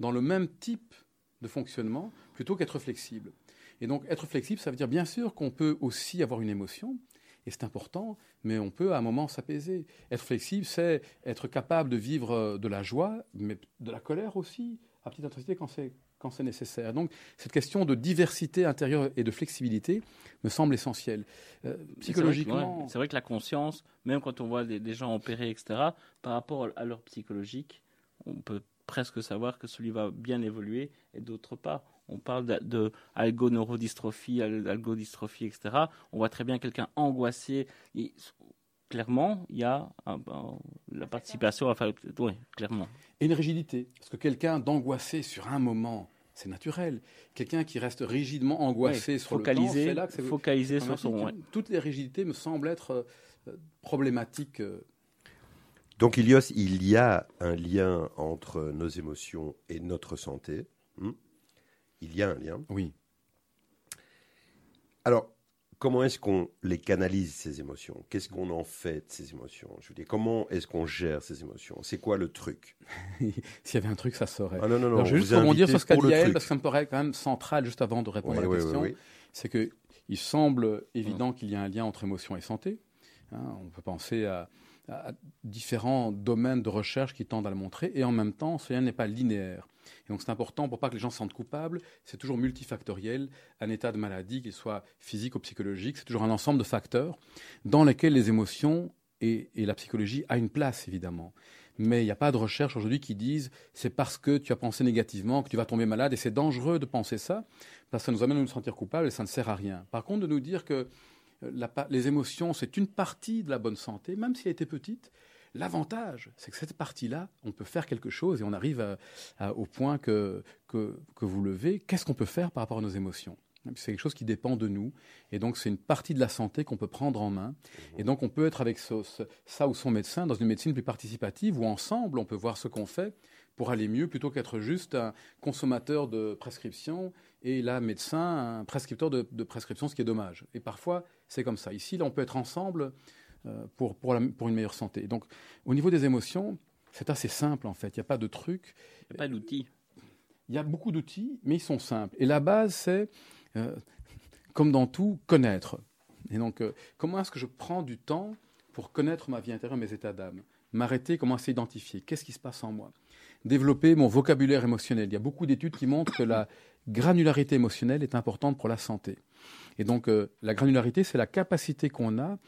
Speaker 4: dans le même type de fonctionnement plutôt qu'être flexible. Et donc être flexible, ça veut dire bien sûr qu'on peut aussi avoir une émotion, et c'est important, mais on peut à un moment s'apaiser. Être flexible, c'est être capable de vivre euh, de la joie, mais de la colère aussi, à petite intensité quand c'est quand c'est nécessaire. Donc cette question de diversité intérieure et de flexibilité me semble essentielle. Euh, psychologiquement...
Speaker 3: C'est vrai, que la conscience, même quand on voit des, gens opérer, etc., par rapport à leur psychologique, on peut presque savoir que celui va bien évoluer et d'autre pas. On parle de, algoneurodystrophie, algodystrophie, etc. On voit très bien quelqu'un angoissé. Et, clairement, il y a la participation. Enfin, oui, clairement.
Speaker 4: Et une rigidité. Parce que quelqu'un d'angoissé sur un moment, c'est naturel. Quelqu'un qui reste rigidement angoissé sur
Speaker 3: focalisé,
Speaker 4: le temps,
Speaker 3: c'est là focalisé sur son.
Speaker 4: Toutes les rigidités me semblent être euh, problématiques. Euh.
Speaker 1: Donc, Ilios, il y a un lien entre nos émotions et notre santé. Hmm? Il y a un lien.
Speaker 4: Oui.
Speaker 1: Alors, comment est-ce qu'on les canalise, ces émotions? Qu'est-ce qu'on en fait de ces émotions? Je veux dire, comment est-ce qu'on gère ces émotions? C'est quoi le truc?
Speaker 4: S'il y avait un truc, ça serait.
Speaker 1: Ah non, non, non.
Speaker 4: je vais juste rebondir sur ce qu'a dit elle, parce que ça me paraît quand même central, juste avant de répondre à la question. C'est qu'il semble évident qu'il y a un lien entre émotion et santé. Hein. on peut penser à, à, différents domaines de recherche qui tendent à le montrer, et en même temps, ce lien n'est pas linéaire. Et donc c'est important pour pas que les gens se sentent coupables. C'est toujours multifactoriel. Un état de maladie, qu'il soit physique ou psychologique, c'est toujours un ensemble de facteurs dans lesquels les émotions et, la psychologie a une place évidemment. Mais il n'y a pas de recherche aujourd'hui qui disent c'est parce que tu as pensé négativement que tu vas tomber malade et c'est dangereux de penser ça parce que ça nous amène à nous sentir coupables et ça ne sert à rien. Par contre, de nous dire que euh, les émotions, c'est une partie de la bonne santé, même si elle était petite, L'avantage, c'est que cette partie-là, on peut faire quelque chose et on arrive au point que, que, vous levez. Qu'est-ce qu'on peut faire par rapport à nos émotions? C'est quelque chose qui dépend de nous. Et donc, c'est une partie de la santé qu'on peut prendre en main. Et donc, on peut être avec ça ou son médecin dans une médecine plus participative où ensemble, on peut voir ce qu'on fait pour aller mieux plutôt qu'être juste un consommateur de prescriptions et là, médecin, un prescripteur de, de prescriptions, ce qui est dommage. Et parfois, c'est comme ça. Ici, là, on peut être ensemble pour, pour, la- pour une meilleure santé. Donc, au niveau des émotions, c'est assez simple en fait. Il n'y a pas de truc.
Speaker 3: Il n'y a pas d'outils.
Speaker 4: Il y a beaucoup d'outils, mais ils sont simples. Et la base, c'est, euh, comme dans tout, connaître. Et donc, euh, comment est-ce que je prends du temps pour connaître ma vie intérieure, mes états d'âme? M'arrêter, comment s'identifier Qu'est-ce qui se passe en moi? Développer mon vocabulaire émotionnel. Il y a beaucoup d'études qui montrent que la granularité émotionnelle est importante pour la santé. Et donc, euh, la granularité, c'est la capacité qu'on a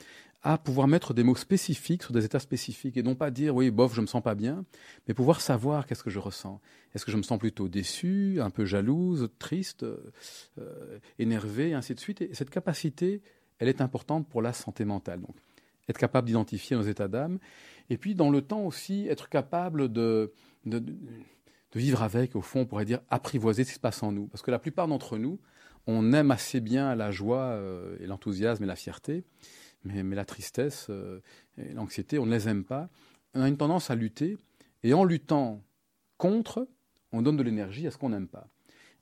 Speaker 4: à pouvoir mettre des mots spécifiques sur des états spécifiques et non pas dire oui, bof, je me sens pas bien, mais pouvoir savoir qu'est-ce que je ressens. Est-ce que je me sens plutôt déçu, un peu jalouse, triste, euh, euh, énervé, ainsi de suite. Et cette capacité, elle est importante pour la santé mentale. Donc, être capable d'identifier nos états d'âme. Et puis, dans le temps aussi, être capable de- de vivre avec, au fond, on pourrait dire apprivoiser ce qui se passe en nous. Parce que la plupart d'entre nous, on aime assez bien la joie euh, et l'enthousiasme et la fierté, mais, la tristesse euh, et l'anxiété, on ne les aime pas. On a une tendance à lutter, et en luttant contre, on donne de l'énergie à ce qu'on n'aime pas.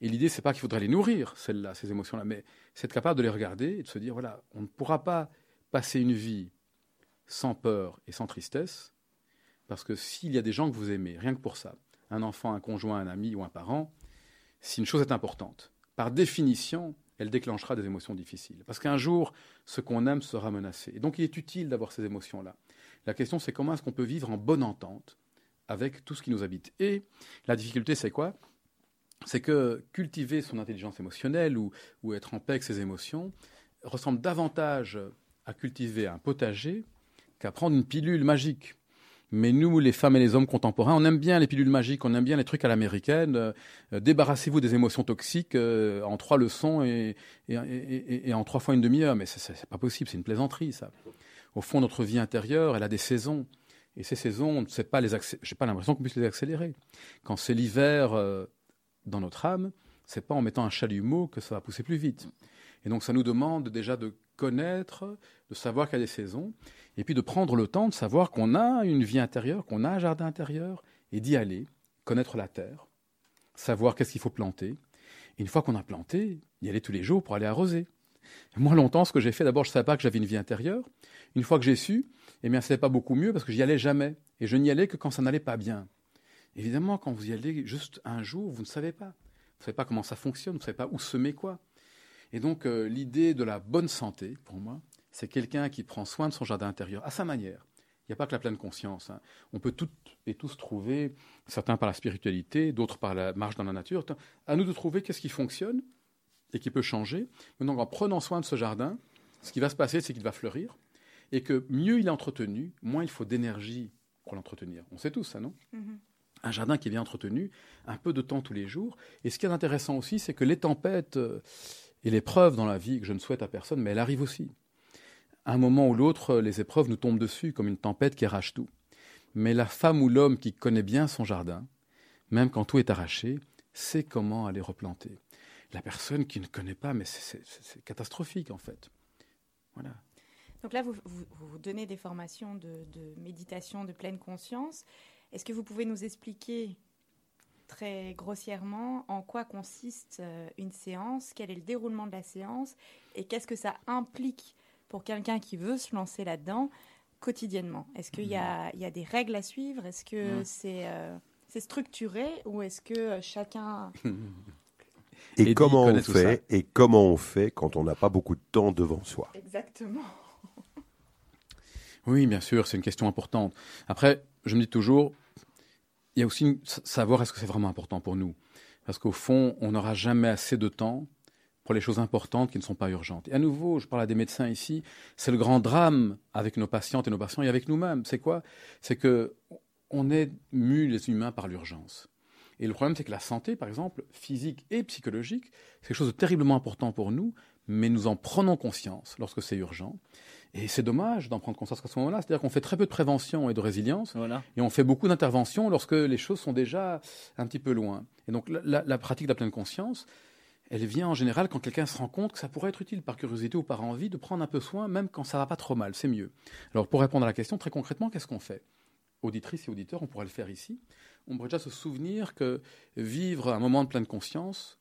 Speaker 4: Et l'idée, c'est pas qu'il faudrait les nourrir, celles-là, ces émotions-là, mais c'est être capable de les regarder et de se dire, voilà, on ne pourra pas passer une vie sans peur et sans tristesse, parce que s'il y a des gens que vous aimez, rien que pour ça, un enfant, un conjoint, un ami ou un parent, si une chose est importante, par définition, elle déclenchera des émotions difficiles. Parce qu'un jour, ce qu'on aime sera menacé. Et donc, il est utile d'avoir ces émotions-là. La question, c'est comment est-ce qu'on peut vivre en bonne entente avec tout ce qui nous habite. Et la difficulté, c'est quoi? C'est que cultiver son intelligence émotionnelle ou, ou être en paix avec ses émotions ressemble davantage à cultiver un potager qu'à prendre une pilule magique. Mais nous, les femmes et les hommes contemporains, on aime bien les pilules magiques, on aime bien les trucs à l'américaine. Euh, euh, Débarrassez-vous des émotions toxiques euh, en trois leçons et, en trois fois une demi-heure. Mais c'est- pas possible, c'est une plaisanterie, ça. Au fond, notre vie intérieure, elle a des saisons. Et ces saisons, on ne sait pas les J'ai pas l'impression qu'on puisse les accélérer. Quand c'est l'hiver dans notre âme, c'est pas en mettant un chalumeau que ça va pousser plus vite. Et donc, ça nous demande déjà de connaître, de savoir qu'il y a des saisons, et puis de prendre le temps de savoir qu'on a une vie intérieure, qu'on a un jardin intérieur, et d'y aller, connaître la terre, savoir qu'est-ce qu'il faut planter. Et une fois qu'on a planté, y aller tous les jours pour aller arroser. Moi, longtemps, ce que j'ai fait, d'abord, je ne savais pas que j'avais une vie intérieure. Une fois que j'ai su, eh bien, pas beaucoup mieux parce que j'y allais jamais. Et je n'y allais que quand ça n'allait pas bien. Évidemment, quand vous y allez juste un jour, vous ne savez pas. Vous ne savez pas comment ça fonctionne, vous ne savez pas où semer quoi. Et donc, euh, l'idée de la bonne santé, pour moi, c'est quelqu'un qui prend soin de son jardin intérieur à sa manière. Il n'y a pas que la pleine conscience. hein. On peut toutes et tous trouver, certains par la spiritualité, d'autres par la marche dans la nature. À nous de trouver qu'est-ce qui fonctionne et qui peut changer. Mais donc, en prenant soin de ce jardin, ce qui va se passer, c'est qu'il va fleurir. Et que mieux il est entretenu, moins il faut d'énergie pour l'entretenir. On sait tous ça, non?
Speaker 2: Mhm.
Speaker 4: un jardin qui est bien entretenu, un peu de temps tous les jours. Et ce qui est intéressant aussi, c'est que les tempêtes euh, et l'épreuve dans la vie, que je ne souhaite à personne, mais elles arrivent aussi. À un moment ou l'autre, les épreuves nous tombent dessus comme une tempête qui arrache tout. Mais la femme ou l'homme qui connaît bien son jardin, même quand tout est arraché, sait comment aller replanter. La personne qui ne connaît pas, mais c'est- catastrophique en fait. Voilà.
Speaker 2: Donc là, vous, donnez des formations de méditation de pleine conscience. Est-ce que vous pouvez nous expliquer très grossièrement en quoi consiste euh, une séance, quel est le déroulement de la séance et qu'est-ce que ça implique pour quelqu'un qui veut se lancer là-dedans quotidiennement Est-ce qu'il y a, il y a des règles à suivre? Est-ce que
Speaker 4: Mm.
Speaker 2: c'est euh, c'est structuré ou est-ce que euh, chacun...
Speaker 1: Et, comment on fait Et comment on fait quand on n'a pas beaucoup de temps devant soi?
Speaker 2: Exactement.
Speaker 4: Oui, bien sûr, c'est une question importante. Après, je me dis toujours, il y a aussi savoir est-ce que c'est vraiment important pour nous. Parce qu'au fond, on n'aura jamais assez de temps pour les choses importantes qui ne sont pas urgentes. Et à nouveau, je parle à des médecins ici, c'est le grand drame avec nos patientes et nos patients et avec nous-mêmes. C'est quoi? C'est que on est mus les humains par l'urgence. Et le problème, c'est que la santé, par exemple, physique et psychologique, c'est quelque chose de terriblement important pour nous, mais nous en prenons conscience lorsque c'est urgent. Et c'est dommage d'en prendre conscience à ce moment-là. C'est-à-dire qu'on fait très peu de prévention et de résilience,
Speaker 3: Voilà.
Speaker 4: et on fait beaucoup d'interventions lorsque les choses sont déjà un petit peu loin. Et donc la, la- la pratique de la pleine conscience, elle vient en général quand quelqu'un se rend compte que ça pourrait être utile par curiosité ou par envie de prendre un peu soin, même quand ça va pas trop mal, c'est mieux. Alors pour répondre à la question, très concrètement, qu'est-ce qu'on fait? Auditrices et auditeurs, on pourrait le faire ici, on pourrait déjà se souvenir que vivre un moment de pleine conscience,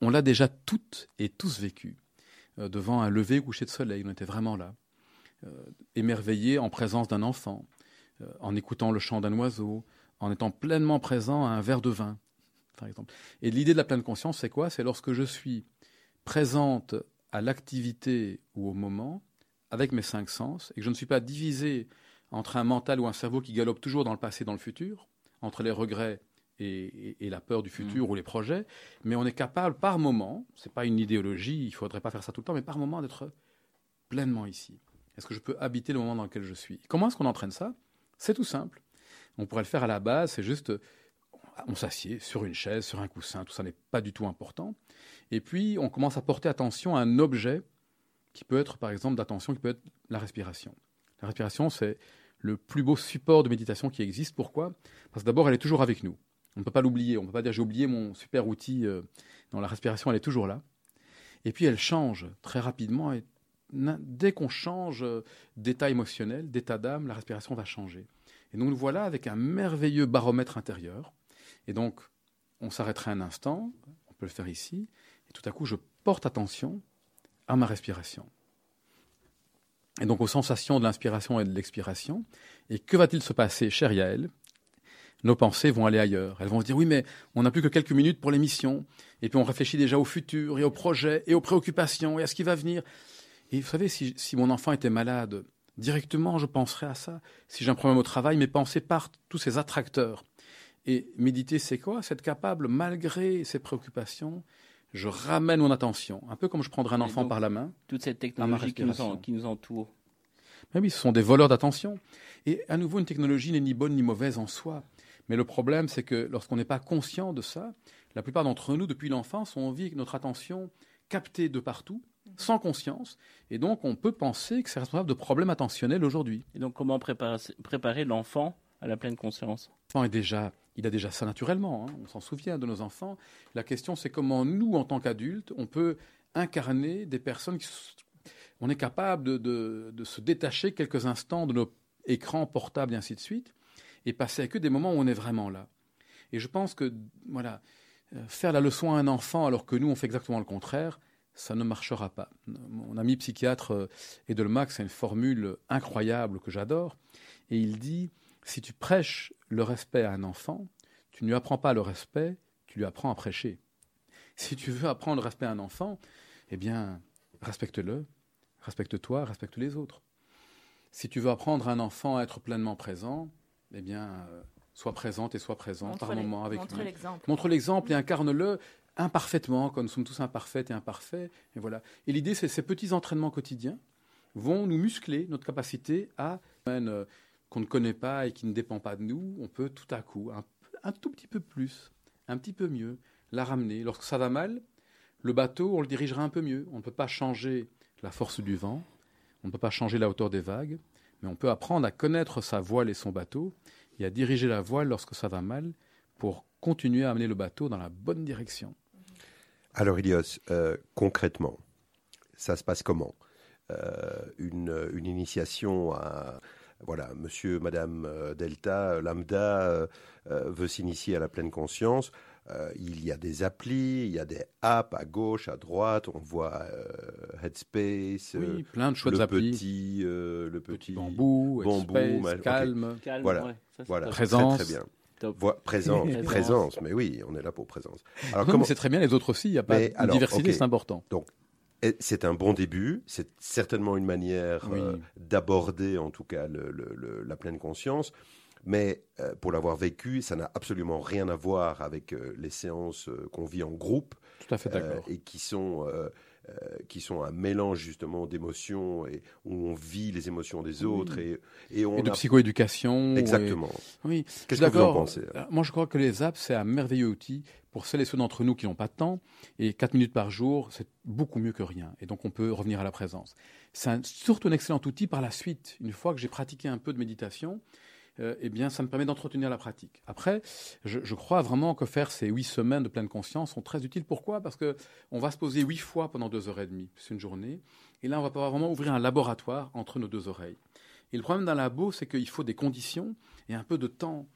Speaker 4: on l'a déjà toutes et tous vécu. Euh, devant un lever coucher de soleil, on était vraiment là. Euh, émerveillé en présence d'un enfant, euh, en écoutant le chant d'un oiseau, en étant pleinement présent à un verre de vin, par exemple. Et l'idée de la pleine conscience, c'est quoi? C'est lorsque je suis présente à l'activité ou au moment, avec mes cinq sens, et que je ne suis pas divisé entre un mental ou un cerveau qui galope toujours dans le passé et dans le futur, entre les regrets et, la peur du futur mm. ou les projets, mais on est capable par moment, c'est pas une idéologie, il faudrait pas faire ça tout le temps, mais par moment d'être pleinement ici. Est-ce que je peux habiter le moment dans lequel je suis? Comment est-ce qu'on entraîne ça? C'est tout simple. On pourrait le faire à la base, c'est juste on s'assied sur une chaise, sur un coussin, tout ça n'est pas du tout important. Et puis on commence à porter attention à un objet qui peut être par exemple d'attention, qui peut être la respiration. La respiration, c'est le plus beau support de méditation qui existe. Pourquoi? Parce que d'abord, elle est toujours avec nous. On ne peut pas l'oublier. On ne peut pas dire j'ai oublié mon super outil. Euh, non, la respiration, elle est toujours là. Et puis, elle change très rapidement. Dès qu'on change euh, d'état émotionnel, d'état d'âme, la respiration va changer. Et donc, nous voilà avec un merveilleux baromètre intérieur. Et donc, on s'arrêterait un instant. On peut le faire ici. Et tout à coup, je porte attention à ma respiration et donc aux sensations de l'inspiration et de l'expiration. Et que va-t-il se passer, cher Yael Nos pensées vont aller ailleurs. Elles vont se dire oui, mais on n'a plus que quelques minutes pour l'émission. Et puis on réfléchit déjà au futur et aux projets et aux préoccupations et à ce qui va venir. Et vous savez, si, si mon enfant était malade, directement je penserais à ça. Si j'ai un problème au travail, mes pensées partent, tous ces attracteurs. Et méditer, c'est quoi? C'est être capable, malgré ses préoccupations, je ramène mon attention, un peu comme je prendrais un enfant par la main.
Speaker 3: Toute cette technologie qui nous, qui nous, entoure.
Speaker 4: Mais oui, ce sont des voleurs d'attention. Et à nouveau, une technologie n'est ni bonne ni mauvaise en soi. Mais le problème, c'est que lorsqu'on n'est pas conscient de ça, la plupart d'entre nous, depuis l'enfance, envie que notre attention captée de partout, sans conscience. Et donc, on peut penser que c'est responsable de problèmes attentionnels aujourd'hui.
Speaker 3: Et donc, comment préparer, préparer l'enfant à la pleine conscience?
Speaker 4: L'enfant est déjà il a déjà ça naturellement, hein. on s'en souvient de nos enfants. La question, c'est comment nous, en tant qu'adultes, on peut incarner des personnes qui... On est capable de, se détacher quelques instants de nos écrans portables et ainsi de suite, et passer avec eux des moments où on est vraiment là. Et je pense que, voilà, euh, faire la leçon à un enfant alors que nous, on fait exactement le contraire, ça ne marchera pas. Mon ami psychiatre euh, Edelmax a une formule incroyable que j'adore, et il dit si tu prêches le respect à un enfant, tu ne lui apprends pas le respect, tu lui apprends à prêcher. Si tu veux apprendre le respect à un enfant, eh bien, respecte-le, respecte-toi, respecte les autres. Si tu veux apprendre à un enfant à être pleinement présent, eh bien, euh, sois présente et sois présent par moment avec
Speaker 2: montre L'exemple.
Speaker 4: Montre l'exemple et incarne-le imparfaitement, comme nous sommes tous imparfaits et imparfaits. Et voilà. Et l'idée, c'est ces petits entraînements quotidiens vont nous muscler notre capacité à euh, qu'on ne connaît pas et qui ne dépend pas de nous, on peut tout à coup, un, tout petit peu plus, un petit peu mieux, la ramener. Lorsque ça va mal, le bateau, on le dirigera un peu mieux. On ne peut pas changer la force du vent, on ne peut pas changer la hauteur des vagues, mais on peut apprendre à connaître sa voile et son bateau et à diriger la voile lorsque ça va mal pour continuer à amener le bateau dans la bonne direction.
Speaker 1: Alors, Ilios, euh, concrètement, ça se passe comment? Euh, une, une, initiation à, voilà, monsieur, madame euh, Delta, euh, Lambda euh, veut s'initier à la pleine conscience. il y a des applis, il y a des apps à gauche, à droite. On voit Headspace,
Speaker 4: plein de
Speaker 1: le petit, le
Speaker 4: petit, bambou, bambou
Speaker 3: calme,
Speaker 1: voilà, voilà,
Speaker 4: présence.
Speaker 1: Très, bien. Présence, présence, mais oui, on est là pour présence.
Speaker 4: Alors, comment... c'est très bien, les autres aussi, il n'y a pas de diversité, c'est important.
Speaker 1: Donc, c'est un bon début, c'est certainement une manière euh, d'aborder en tout cas la pleine conscience, mais euh, pour l'avoir vécu, ça n'a absolument rien à voir avec euh, les séances qu'on vit en groupe.
Speaker 4: Tout à fait d'accord.
Speaker 1: et qui sont euh, qui sont un mélange justement d'émotions et où on vit les émotions des autres et,
Speaker 4: et, on de psychoéducation.
Speaker 1: Exactement.
Speaker 4: Oui.
Speaker 1: Qu'est-ce que vous en pensez
Speaker 4: euh, Moi, je crois que les apps, c'est un merveilleux outil pour celles et ceux d'entre nous qui n'ont pas de temps. Et 4 minutes par jour, c'est beaucoup mieux que rien. Et donc, on peut revenir à la présence. C'est surtout un excellent outil par la suite. Une fois que j'ai pratiqué un peu de méditation, euh, eh bien, ça me permet d'entretenir la pratique. Après, je, crois vraiment que faire ces huit semaines de pleine conscience sont très utiles. Pourquoi? Parce que on va se poser huit fois pendant deux heures et demie, c'est une journée, et là, on va pouvoir vraiment ouvrir un laboratoire entre nos deux oreilles. Et le problème d'un labo, c'est qu'il faut des conditions et un peu de temps.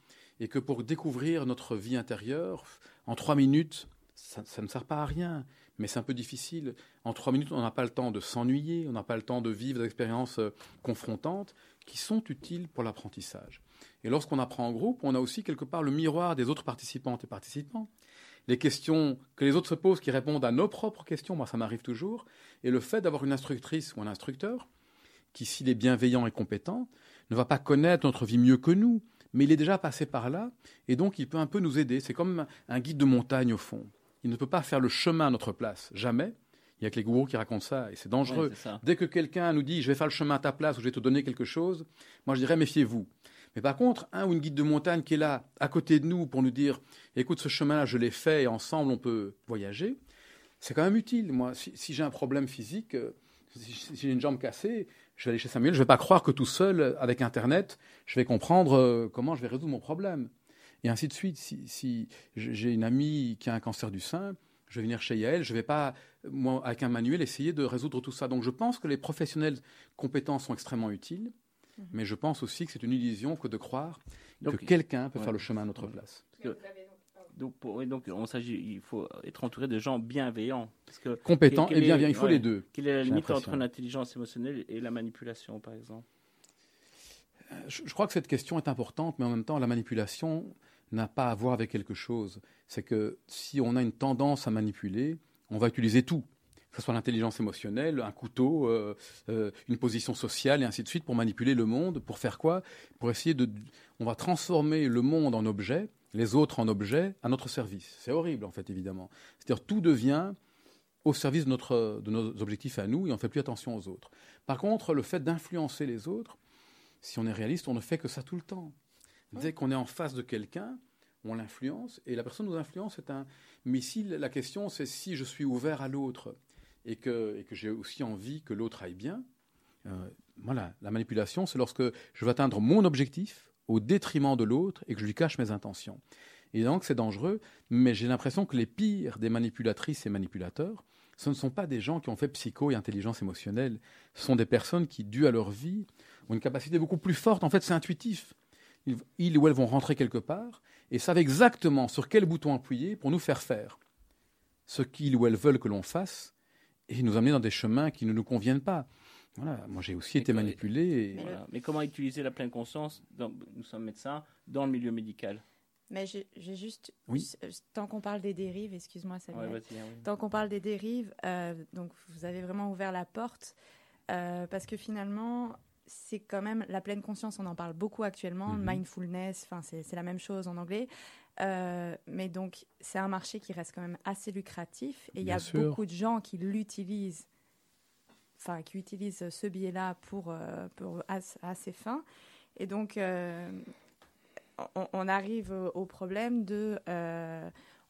Speaker 4: Et que pour découvrir notre vie intérieure, en trois minutes, ça, ça ne sert pas à rien. Mais c'est un peu difficile. En trois minutes, on n'a pas le temps de s'ennuyer, on n'a pas le temps de vivre des expériences euh, confrontantes qui sont utiles pour l'apprentissage. Et lorsqu'on apprend en groupe, on a aussi quelque part le miroir des autres participantes et participants. Les questions que les autres se posent qui répondent à nos propres questions, moi ça m'arrive toujours, et le fait d'avoir une instructrice ou un instructeur qui, s'il est bienveillant et compétent, ne va pas connaître notre vie mieux que nous, mais il est déjà passé par là, et donc il peut un peu nous aider. C'est comme un guide de montagne au fond. Il ne peut pas faire le chemin à notre place, jamais. Il y a que les gourous qui racontent ça, et c'est dangereux.
Speaker 3: Ouais.
Speaker 4: Dès que quelqu'un nous dit je vais faire le chemin à ta place ou je vais te donner quelque chose, moi je dirais méfiez-vous. Mais par contre, un ou une guide de montagne qui est là, à côté de nous, pour nous dire écoute, ce chemin-là, je l'ai fait et ensemble on peut voyager, c'est quand même utile. Moi, si, j'ai un problème physique, euh, si, j'ai une jambe cassée, je vais aller chez Samuel, je ne vais pas croire que tout seul, euh, avec Internet, je vais comprendre euh, comment je vais résoudre mon problème. Et ainsi de suite. Si, si j'ai une amie qui a un cancer du sein, je vais venir chez elle, je ne vais pas, moi, avec un manuel, essayer de résoudre tout ça. Donc je pense que les professionnels compétents sont extrêmement utiles,
Speaker 2: Mhm.
Speaker 4: mais je pense aussi que c'est une illusion que de croire
Speaker 3: Donc,
Speaker 4: que quelqu'un peut
Speaker 3: ouais.
Speaker 4: faire le chemin à notre
Speaker 3: Ouais.
Speaker 4: place.
Speaker 3: Parce que- donc, pour- oui, donc on s'agit, il faut être entouré de gens bienveillants. Parce que
Speaker 4: Compétent
Speaker 3: quel
Speaker 4: et bien,
Speaker 3: est-
Speaker 4: bien, il faut
Speaker 3: ouais.
Speaker 4: les deux.
Speaker 3: quelle est la limite entre l'intelligence émotionnelle et la manipulation, par exemple?
Speaker 4: Je, je crois que cette question est importante, mais en même temps, la manipulation n'a pas à voir avec quelque chose. C'est que si on a une tendance à manipuler, on va utiliser tout. Que ce soit l'intelligence émotionnelle, un couteau, euh, euh, une position sociale et ainsi de suite pour manipuler le monde. Pour faire quoi? Pour essayer de. On va transformer le monde en objet, les autres en objets, à notre service. C'est horrible, en fait, évidemment. C'est-à-dire tout devient au service de, notre, de nos objectifs à nous et on ne fait plus attention aux autres. Par contre, le fait d'influencer les autres, si on est réaliste, on ne fait que ça tout le temps. Dès qu'on est en face de quelqu'un, on l'influence et la personne nous influence. C'est un. Mais ici, la question, c'est si je suis ouvert à l'autre et que, j'ai aussi envie que l'autre aille bien. euh, voilà, la manipulation, c'est lorsque je veux atteindre mon objectif au détriment de l'autre et que je lui cache mes intentions. Et donc, c'est dangereux, mais j'ai l'impression que les pires des manipulatrices et manipulateurs, ce ne sont pas des gens qui ont fait psycho et intelligence émotionnelle. Ce sont des personnes qui, dû à leur vie, ont une capacité beaucoup plus forte. En fait, c'est intuitif. Ils ou elles vont rentrer quelque part et savent exactement sur quel bouton appuyer pour nous faire faire ce qu'ils ou elles veulent que l'on fasse et nous amener dans des chemins qui ne nous conviennent pas. Voilà, moi j'ai aussi
Speaker 3: Mais
Speaker 4: été manipulé. Et...
Speaker 2: Mais
Speaker 3: Voilà. Mais comment utiliser la pleine conscience dans- Nous sommes médecins dans le milieu médical?
Speaker 2: Mais j'ai juste,
Speaker 4: Oui.
Speaker 2: euh, tant qu'on parle des dérives, excuse-moi Samuel,
Speaker 3: Ouais, hein, oui.
Speaker 2: tant qu'on parle des dérives, euh, donc vous avez vraiment ouvert la porte euh, parce que finalement, c'est quand même la pleine conscience. On en parle beaucoup actuellement,
Speaker 4: Mhm.
Speaker 2: mindfulness, enfin c'est c'est la même chose en anglais. Euh, mais donc c'est un marché qui reste quand même assez lucratif et il y a
Speaker 4: sûr.
Speaker 2: beaucoup de gens qui l'utilisent, enfin qui utilisent ce biais-là pour, euh, pour à, à ses fins. Et donc euh, on, on arrive au, problème de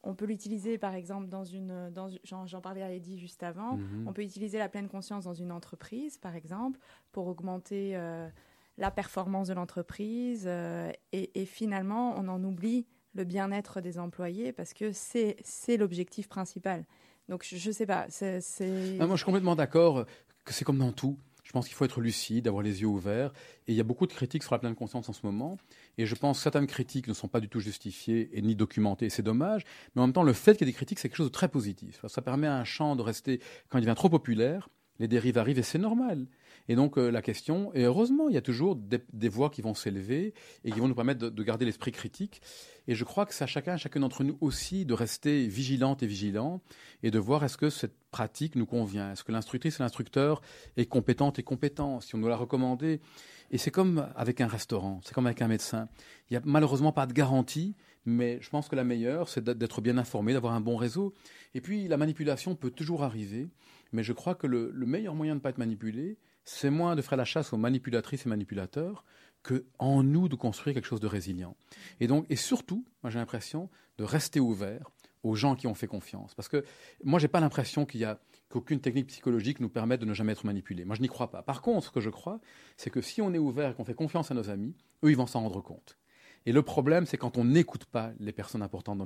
Speaker 2: on peut l'utiliser par exemple dans une dans j'en parlais à Eddie juste avant
Speaker 4: Mhm.
Speaker 2: on peut utiliser la pleine conscience dans une entreprise par exemple pour augmenter la performance de l'entreprise et, et finalement on en oublie le bien-être des employés parce que c'est l'objectif principal donc je, je sais pas
Speaker 4: moi, je suis complètement d'accord que c'est comme dans tout. Je pense qu'il faut être lucide, avoir les yeux ouverts. Et il y a beaucoup de critiques sur la pleine conscience en ce moment. Et je pense que certaines critiques ne sont pas du tout justifiées et ni documentées. C'est dommage. Mais en même temps, le fait qu'il y ait des critiques, c'est quelque chose de très positif. Ça permet à un champ de rester, quand il devient trop populaire, les dérives arrivent et c'est normal. Et donc euh, la question, et heureusement, il y a toujours des, voix qui vont s'élever et qui vont nous permettre de, de garder l'esprit critique. Et je crois que c'est à chacun, à chacun d'entre nous aussi de rester vigilante et vigilant et de voir est-ce que cette pratique nous convient, est-ce que l'instructrice et l'instructeur est compétente et compétent, si on nous l'a recommandé. Et c'est comme avec un restaurant, c'est comme avec un médecin. Il n'y a malheureusement pas de garantie, mais je pense que la meilleure, c'est d'être bien informé, d'avoir un bon réseau. Et puis la manipulation peut toujours arriver, mais je crois que le, le meilleur moyen de ne pas être manipulé, c'est moins de faire la chasse aux manipulatrices et manipulateurs que en nous de construire quelque chose de résilient. Et donc, et surtout, moi j'ai l'impression de rester ouvert aux gens qui ont fait confiance. Parce que moi, j'ai pas l'impression qu'il y a qu'aucune technique psychologique nous permette de ne jamais être manipulé. Moi, je n'y crois pas. Par contre, ce que je crois, c'est que si on est ouvert et qu'on fait confiance à nos amis, eux, ils vont s'en rendre compte. Et le problème, c'est quand on n'écoute pas les personnes importantes dans